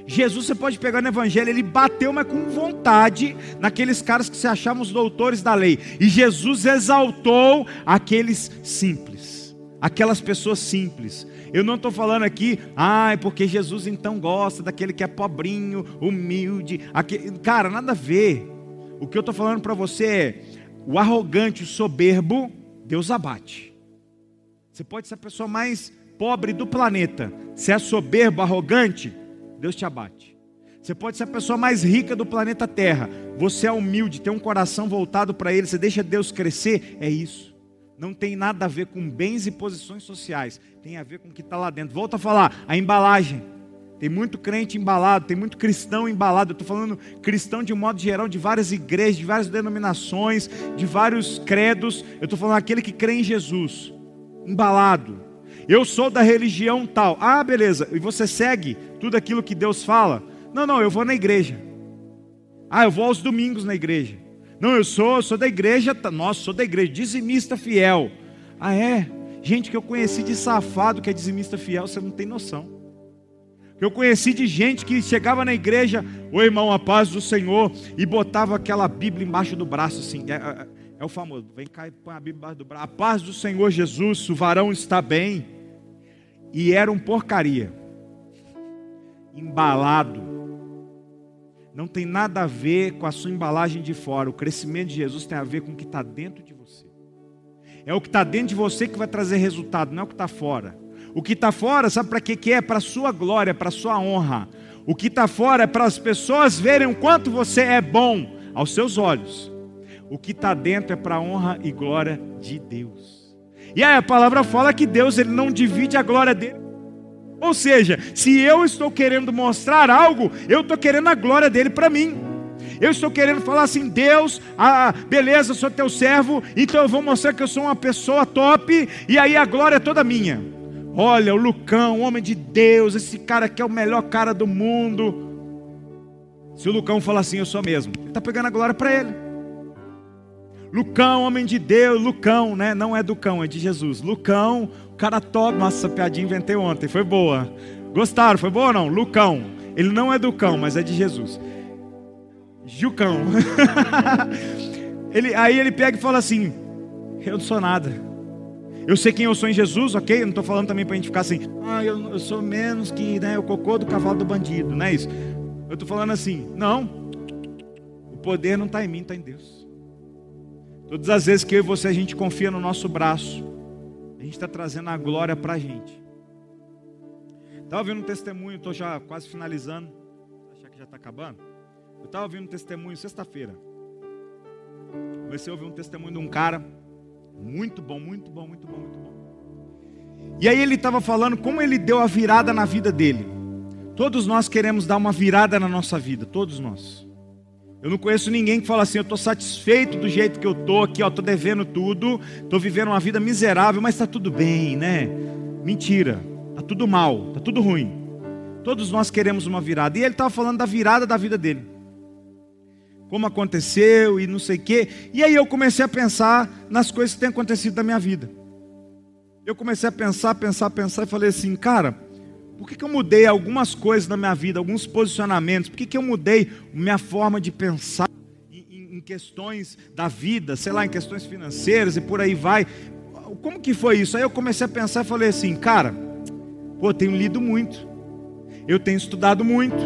Jesus, você pode pegar no Evangelho, ele bateu, mas com vontade, naqueles caras que se achavam os doutores da lei. E Jesus exaltou aqueles simples, aquelas pessoas simples. Eu não estou falando aqui, ah, é porque Jesus então gosta daquele que é pobrinho, humilde. Aquele... Cara, nada a ver. O que eu estou falando para você é: o arrogante, o soberbo, Deus abate. Você pode ser a pessoa mais pobre do planeta, se é soberbo, arrogante, Deus te abate. Você pode ser a pessoa mais rica do planeta Terra, você é humilde, tem um coração voltado para Ele, você deixa Deus crescer, é isso. Não tem nada a ver com bens e posições sociais, tem a ver com o que está lá dentro. Volto a falar, a embalagem. Tem muito crente embalado, tem muito cristão embalado. Eu estou falando cristão de um modo geral, de várias igrejas, de várias denominações, de vários credos. Eu estou falando aquele que crê em Jesus, embalado, eu sou da religião tal. Ah, beleza. E você segue tudo aquilo que Deus fala? Não, não, eu vou na igreja. Ah, eu vou aos domingos na igreja. Não, eu sou, eu sou da igreja, nossa, sou da igreja, dizimista fiel. Ah, é? Gente que eu conheci de safado que é dizimista fiel, você não tem noção. Que eu conheci de gente que chegava na igreja, o irmão, a paz do Senhor, e botava aquela Bíblia embaixo do braço, assim. É, é, é o famoso, vem cá e põe a Bíblia embaixo do braço. A paz do Senhor Jesus, o varão está bem e era um porcaria, embalado. Não tem nada a ver com a sua embalagem de fora. O crescimento de Jesus tem a ver com o que está dentro de você. É o que está dentro de você que vai trazer resultado, não é o que está fora. O que está fora, sabe para que, que é? Para a sua glória, para a sua honra. O que está fora é para as pessoas verem o quanto você é bom aos seus olhos. O que está dentro é para a honra e glória de Deus. E aí a palavra fala que Deus ele não divide a glória dele. Ou seja, se eu estou querendo mostrar algo, eu estou querendo a glória dele para mim. Eu estou querendo falar assim, Deus, ah, beleza, eu sou teu servo, então eu vou mostrar que eu sou uma pessoa top, e aí a glória é toda minha. Olha, o Lucão, homem de Deus, esse cara aqui é o melhor cara do mundo. Se o Lucão falar assim, eu sou mesmo, ele está pegando a glória para ele. Lucão, homem de Deus, Lucão, né? Não é do cão, é de Jesus. Lucão, o cara top. Nossa, piadinha inventei ontem, foi boa. Gostaram? Foi boa ou não? Lucão. Ele não é do cão, mas é de Jesus. Jucão. ele, aí ele pega e fala assim: Eu não sou nada. Eu sei quem eu sou em Jesus, ok? Eu não estou falando também para a gente ficar assim, ah, eu, eu, sou menos que né, o cocô do cavalo do bandido, não é isso? Eu estou falando assim, não, o poder não está em mim, está em Deus. Todas as vezes que eu e você a gente confia no nosso braço, a gente está trazendo a glória para a gente. Estava ouvindo um testemunho, estou já quase finalizando. Achar que já está acabando? Eu estava ouvindo um testemunho sexta-feira. Comecei a ouvir um testemunho de um cara muito bom, muito bom, muito bom, muito bom. E aí ele estava falando como ele deu a virada na vida dele. Todos nós queremos dar uma virada na nossa vida, todos nós. Eu não conheço ninguém que fala assim, eu estou satisfeito do jeito que eu estou aqui, estou devendo tudo, estou vivendo uma vida miserável, mas está tudo bem, né? mentira, tá tudo mal, tá tudo ruim. Todos nós queremos uma virada. E ele estava falando da virada da vida dele. Como aconteceu e não sei o quê. E aí eu comecei a pensar nas coisas que têm acontecido na minha vida. Eu comecei a pensar, pensar, pensar e falei assim, cara, por que, que eu mudei algumas coisas na minha vida, alguns posicionamentos? Por que, que eu mudei minha forma de pensar em, em questões da vida, sei lá, em questões financeiras e por aí vai? Como que foi isso? Aí eu comecei a pensar e falei assim, cara, pô, eu tenho lido muito eu tenho estudado muito,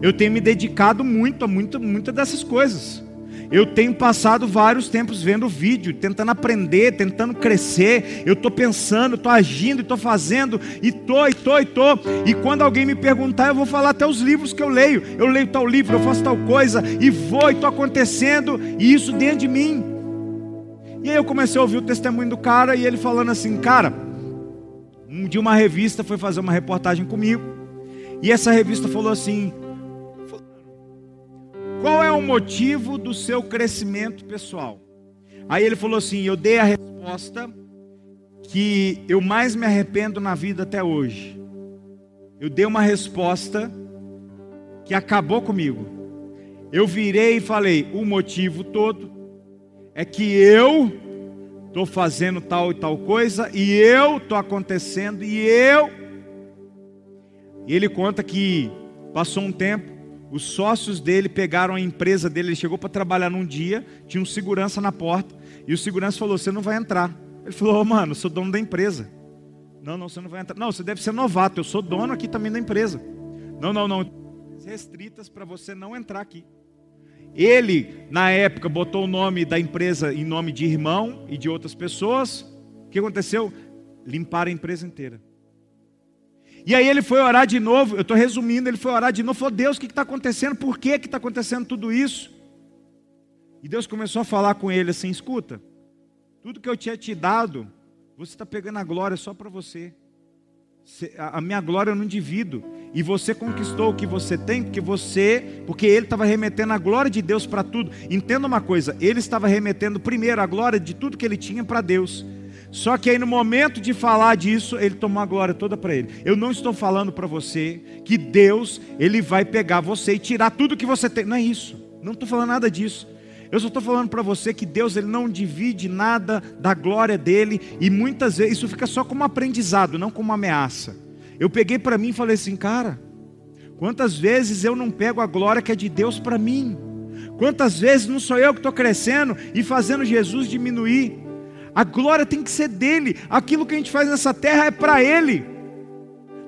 eu tenho me dedicado muito a muitas dessas coisas. Eu tenho passado vários tempos vendo vídeo, tentando aprender, tentando crescer. Eu estou pensando, estou agindo, estou fazendo, e estou, e estou, e estou. E quando alguém me perguntar, eu vou falar até os livros que eu leio. Eu leio tal livro, eu faço tal coisa, e vou, e estou acontecendo, e isso dentro de mim. E aí eu comecei a ouvir o testemunho do cara, e ele falando assim: Cara, um de uma revista foi fazer uma reportagem comigo. E essa revista falou assim: qual é o motivo do seu crescimento pessoal? Aí ele falou assim: eu dei a resposta que eu mais me arrependo na vida até hoje. Eu dei uma resposta que acabou comigo. Eu virei e falei: o motivo todo é que eu estou fazendo tal e tal coisa, e eu estou acontecendo, e eu e ele conta que passou um tempo, os sócios dele pegaram a empresa dele, ele chegou para trabalhar num dia, tinha um segurança na porta, e o segurança falou: Você não vai entrar. Ele falou: oh, Mano, eu sou dono da empresa. Não, não, você não vai entrar. Não, você deve ser novato, eu sou dono aqui também da empresa. Não, não, não. Restritas para você não entrar aqui. Ele, na época, botou o nome da empresa em nome de irmão e de outras pessoas. O que aconteceu? Limparam a empresa inteira. E aí ele foi orar de novo, eu estou resumindo, ele foi orar de novo, falou, Deus, o que está acontecendo? Por que está acontecendo tudo isso? E Deus começou a falar com ele assim, escuta, tudo que eu tinha te dado, você está pegando a glória só para você. A minha glória eu não divido. E você conquistou o que você tem, porque você, porque ele estava remetendo a glória de Deus para tudo. Entenda uma coisa, ele estava remetendo primeiro a glória de tudo que ele tinha para Deus. Só que aí no momento de falar disso, ele tomou a glória toda para ele. Eu não estou falando para você que Deus, ele vai pegar você e tirar tudo que você tem. Não é isso. Não estou falando nada disso. Eu só estou falando para você que Deus ele não divide nada da glória dele e muitas vezes isso fica só como aprendizado, não como ameaça. Eu peguei para mim e falei assim, cara, quantas vezes eu não pego a glória que é de Deus para mim? Quantas vezes não sou eu que estou crescendo e fazendo Jesus diminuir? A glória tem que ser dele. Aquilo que a gente faz nessa terra é para ele.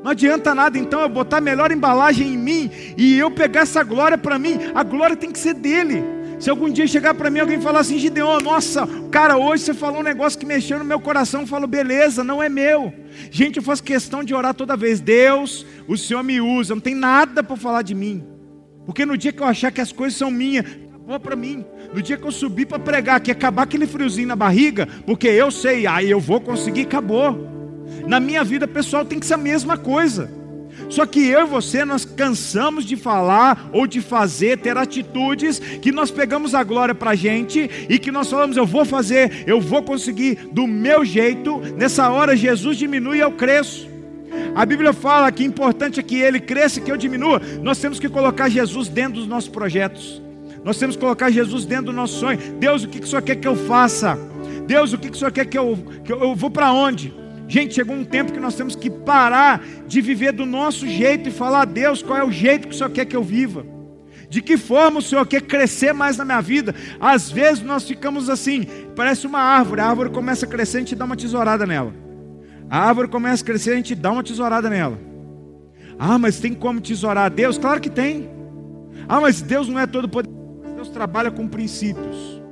Não adianta nada então eu botar a melhor embalagem em mim e eu pegar essa glória para mim. A glória tem que ser dele. Se algum dia chegar para mim alguém falar assim, Gideon, nossa, cara, hoje você falou um negócio que mexeu no meu coração, eu falo, beleza, não é meu. Gente, eu faço questão de orar toda vez. Deus, o Senhor me usa, não tem nada para falar de mim. Porque no dia que eu achar que as coisas são minhas, acabou para mim. No dia que eu subir para pregar, que acabar aquele friozinho na barriga, porque eu sei, aí eu vou conseguir, acabou. Na minha vida pessoal tem que ser a mesma coisa. Só que eu e você, nós cansamos de falar ou de fazer, ter atitudes que nós pegamos a glória para a gente e que nós falamos, eu vou fazer, eu vou conseguir do meu jeito. Nessa hora, Jesus diminui e eu cresço. A Bíblia fala que importante é que ele cresça e que eu diminua. Nós temos que colocar Jesus dentro dos nossos projetos. Nós temos que colocar Jesus dentro do nosso sonho. Deus, o que, que o Senhor quer que eu faça? Deus, o que, que o Senhor quer que eu, que eu, eu vou para onde? Gente, chegou um tempo que nós temos que parar de viver do nosso jeito e falar a Deus qual é o jeito que o Senhor quer que eu viva. De que forma o Senhor quer crescer mais na minha vida? Às vezes nós ficamos assim, parece uma árvore, a árvore começa a crescer, a gente dá uma tesourada nela. A árvore começa a crescer, a gente dá uma tesourada nela. Ah, mas tem como tesourar Deus? Claro que tem. Ah, mas Deus não é todo poderoso. Trabalha com princípios.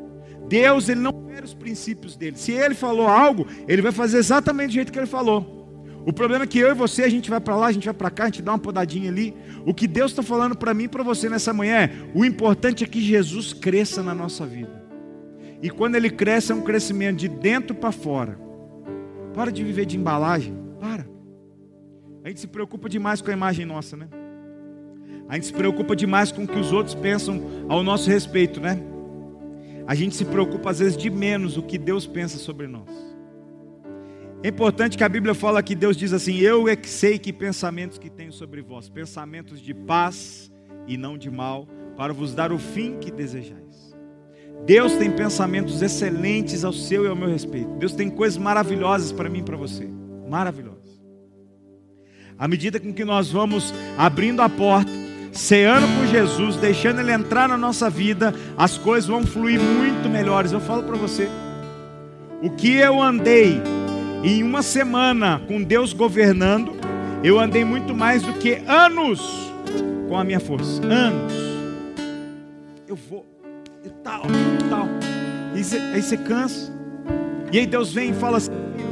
Deus, ele não quer os princípios dele. Se ele falou algo, ele vai fazer exatamente do jeito que ele falou. O problema é que eu e você, a gente vai para lá, a gente vai para cá, a gente dá uma podadinha ali. O que Deus está falando para mim e para você nessa manhã é: o importante é que Jesus cresça na nossa vida. E quando ele cresce, é um crescimento de dentro para fora. Para de viver de embalagem. Para. A gente se preocupa demais com a imagem nossa, né? A gente se preocupa demais com o que os outros pensam ao nosso respeito, né? A gente se preocupa às vezes de menos o que Deus pensa sobre nós. É importante que a Bíblia fala que Deus diz assim: Eu é que sei que pensamentos que tenho sobre vós, pensamentos de paz e não de mal, para vos dar o fim que desejais. Deus tem pensamentos excelentes ao seu e ao meu respeito. Deus tem coisas maravilhosas para mim e para você. Maravilhosas. À medida com que nós vamos abrindo a porta, ceando com Jesus, deixando Ele entrar na nossa vida, as coisas vão fluir muito melhores. Eu falo para você. O que eu andei em uma semana com Deus governando, eu andei muito mais do que anos com a minha força. Anos. Eu vou, e tal, tal. E aí você cansa. E aí Deus vem e fala assim: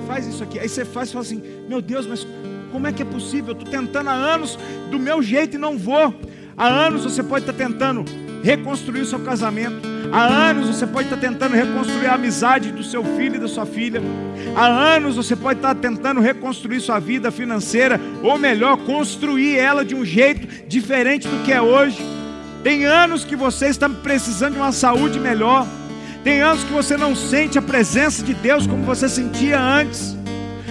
faz isso aqui. Aí você faz e fala assim: meu Deus, mas como é que é possível? Eu estou tentando há anos do meu jeito e não vou. Há anos você pode estar tentando reconstruir o seu casamento. Há anos você pode estar tentando reconstruir a amizade do seu filho e da sua filha. Há anos você pode estar tentando reconstruir sua vida financeira, ou melhor, construir ela de um jeito diferente do que é hoje. Tem anos que você está precisando de uma saúde melhor. Tem anos que você não sente a presença de Deus como você sentia antes.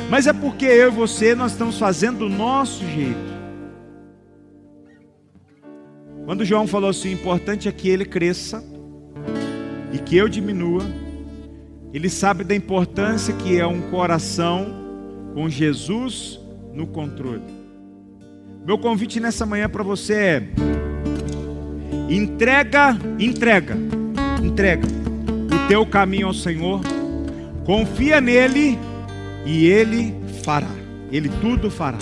Mas é porque eu e você nós estamos fazendo do nosso jeito. Quando João falou assim, o importante é que ele cresça e que eu diminua, ele sabe da importância que é um coração com Jesus no controle. Meu convite nessa manhã para você é: entrega, entrega, entrega o teu caminho ao Senhor, confia nele e ele fará. Ele tudo fará.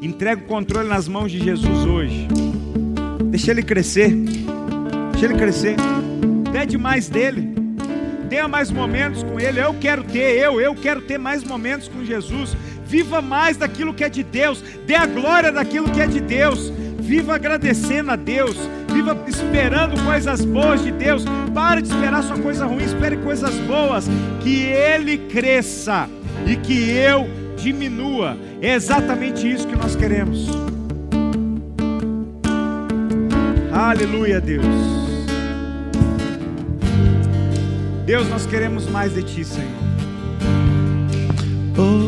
Entrega o controle nas mãos de Jesus hoje. Deixa ele crescer. Deixa ele crescer. Pede mais dele. Tenha mais momentos com ele. Eu quero ter, eu, eu quero ter mais momentos com Jesus. Viva mais daquilo que é de Deus. Dê a glória daquilo que é de Deus. Viva agradecendo a Deus. Esperando coisas boas de Deus. Pare de esperar só coisa ruim. Espere coisas boas. Que Ele cresça e que eu diminua. É exatamente isso que nós queremos. Aleluia, Deus. Deus, nós queremos mais de Ti, Senhor. Oh,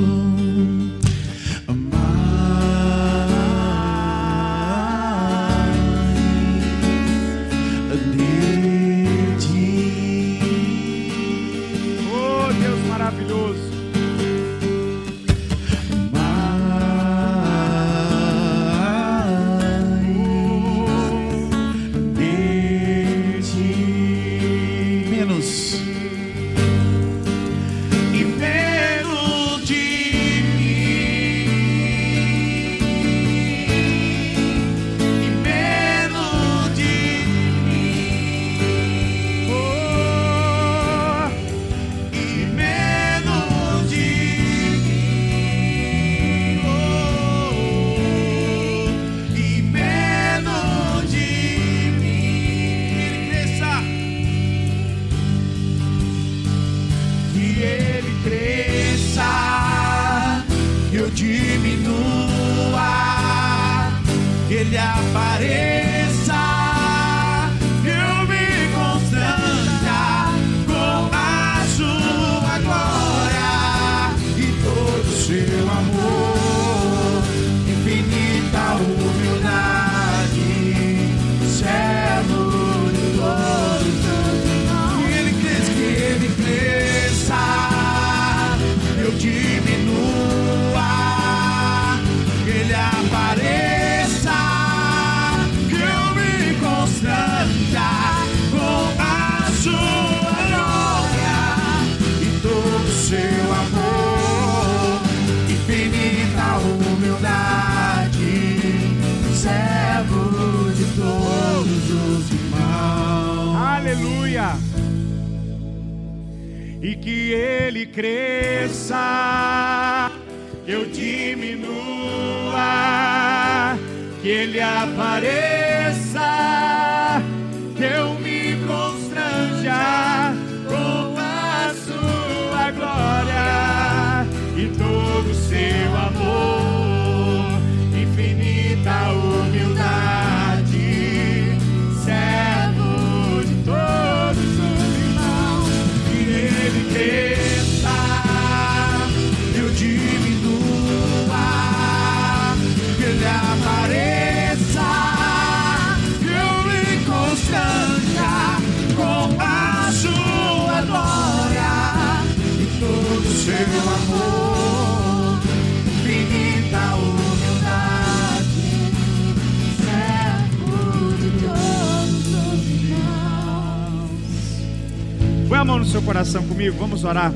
vamos orar.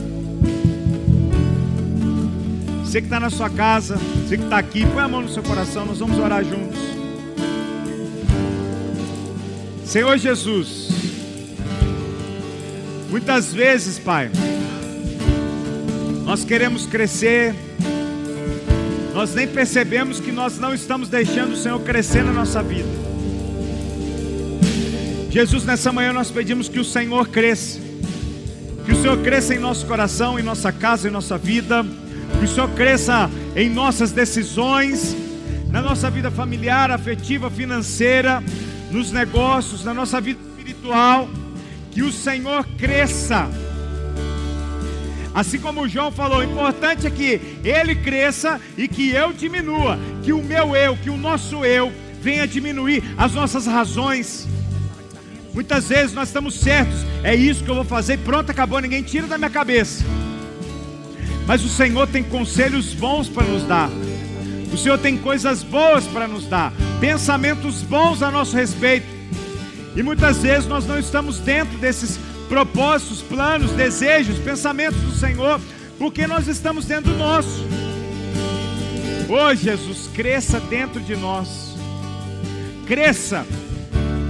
Você que está na sua casa, você que está aqui, põe a mão no seu coração, nós vamos orar juntos. Senhor Jesus, muitas vezes, Pai, nós queremos crescer, nós nem percebemos que nós não estamos deixando o Senhor crescer na nossa vida. Jesus, nessa manhã nós pedimos que o Senhor cresça, Senhor cresça em nosso coração, em nossa casa, em nossa vida, que o Senhor cresça em nossas decisões, na nossa vida familiar, afetiva, financeira, nos negócios, na nossa vida espiritual, que o Senhor cresça. Assim como o João falou, o importante é que ele cresça e que eu diminua, que o meu eu, que o nosso eu venha diminuir as nossas razões. Muitas vezes nós estamos certos, é isso que eu vou fazer, pronto, acabou, ninguém tira da minha cabeça. Mas o Senhor tem conselhos bons para nos dar. O Senhor tem coisas boas para nos dar, pensamentos bons a nosso respeito. E muitas vezes nós não estamos dentro desses propósitos, planos, desejos, pensamentos do Senhor, porque nós estamos dentro do nosso. Oh Jesus, cresça dentro de nós. Cresça.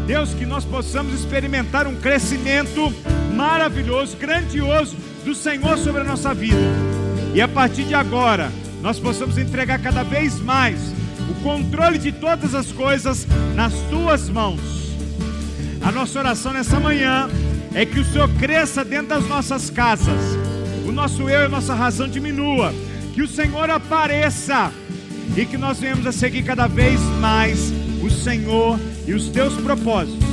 Deus, que nós possamos experimentar um crescimento maravilhoso, grandioso do Senhor sobre a nossa vida. E a partir de agora, nós possamos entregar cada vez mais o controle de todas as coisas nas tuas mãos. A nossa oração nessa manhã é que o Senhor cresça dentro das nossas casas, o nosso eu e a nossa razão diminua, que o Senhor apareça e que nós venhamos a seguir cada vez mais o Senhor e os teus propósitos.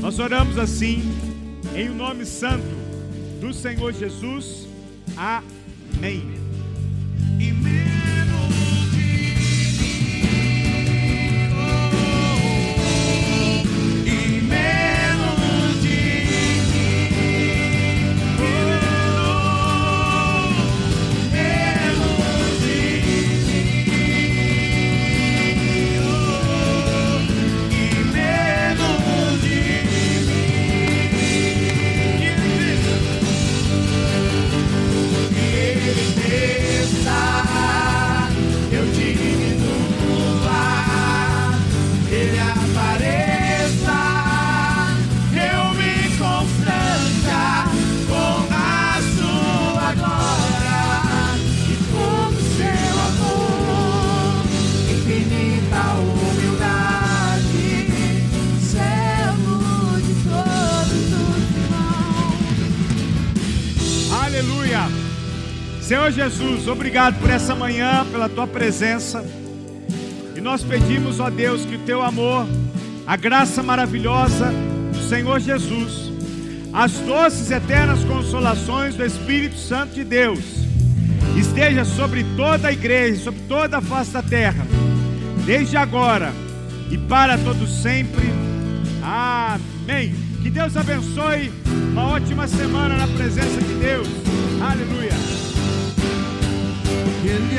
Nós oramos assim, em o nome santo do Senhor Jesus. Amém. E Jesus, obrigado por essa manhã, pela tua presença. E nós pedimos, ó Deus, que o teu amor, a graça maravilhosa do Senhor Jesus, as doces eternas consolações do Espírito Santo de Deus, esteja sobre toda a igreja, sobre toda a face da terra, desde agora e para todos sempre. Amém. Que Deus abençoe uma ótima semana na presença de Deus. Aleluia. Que ele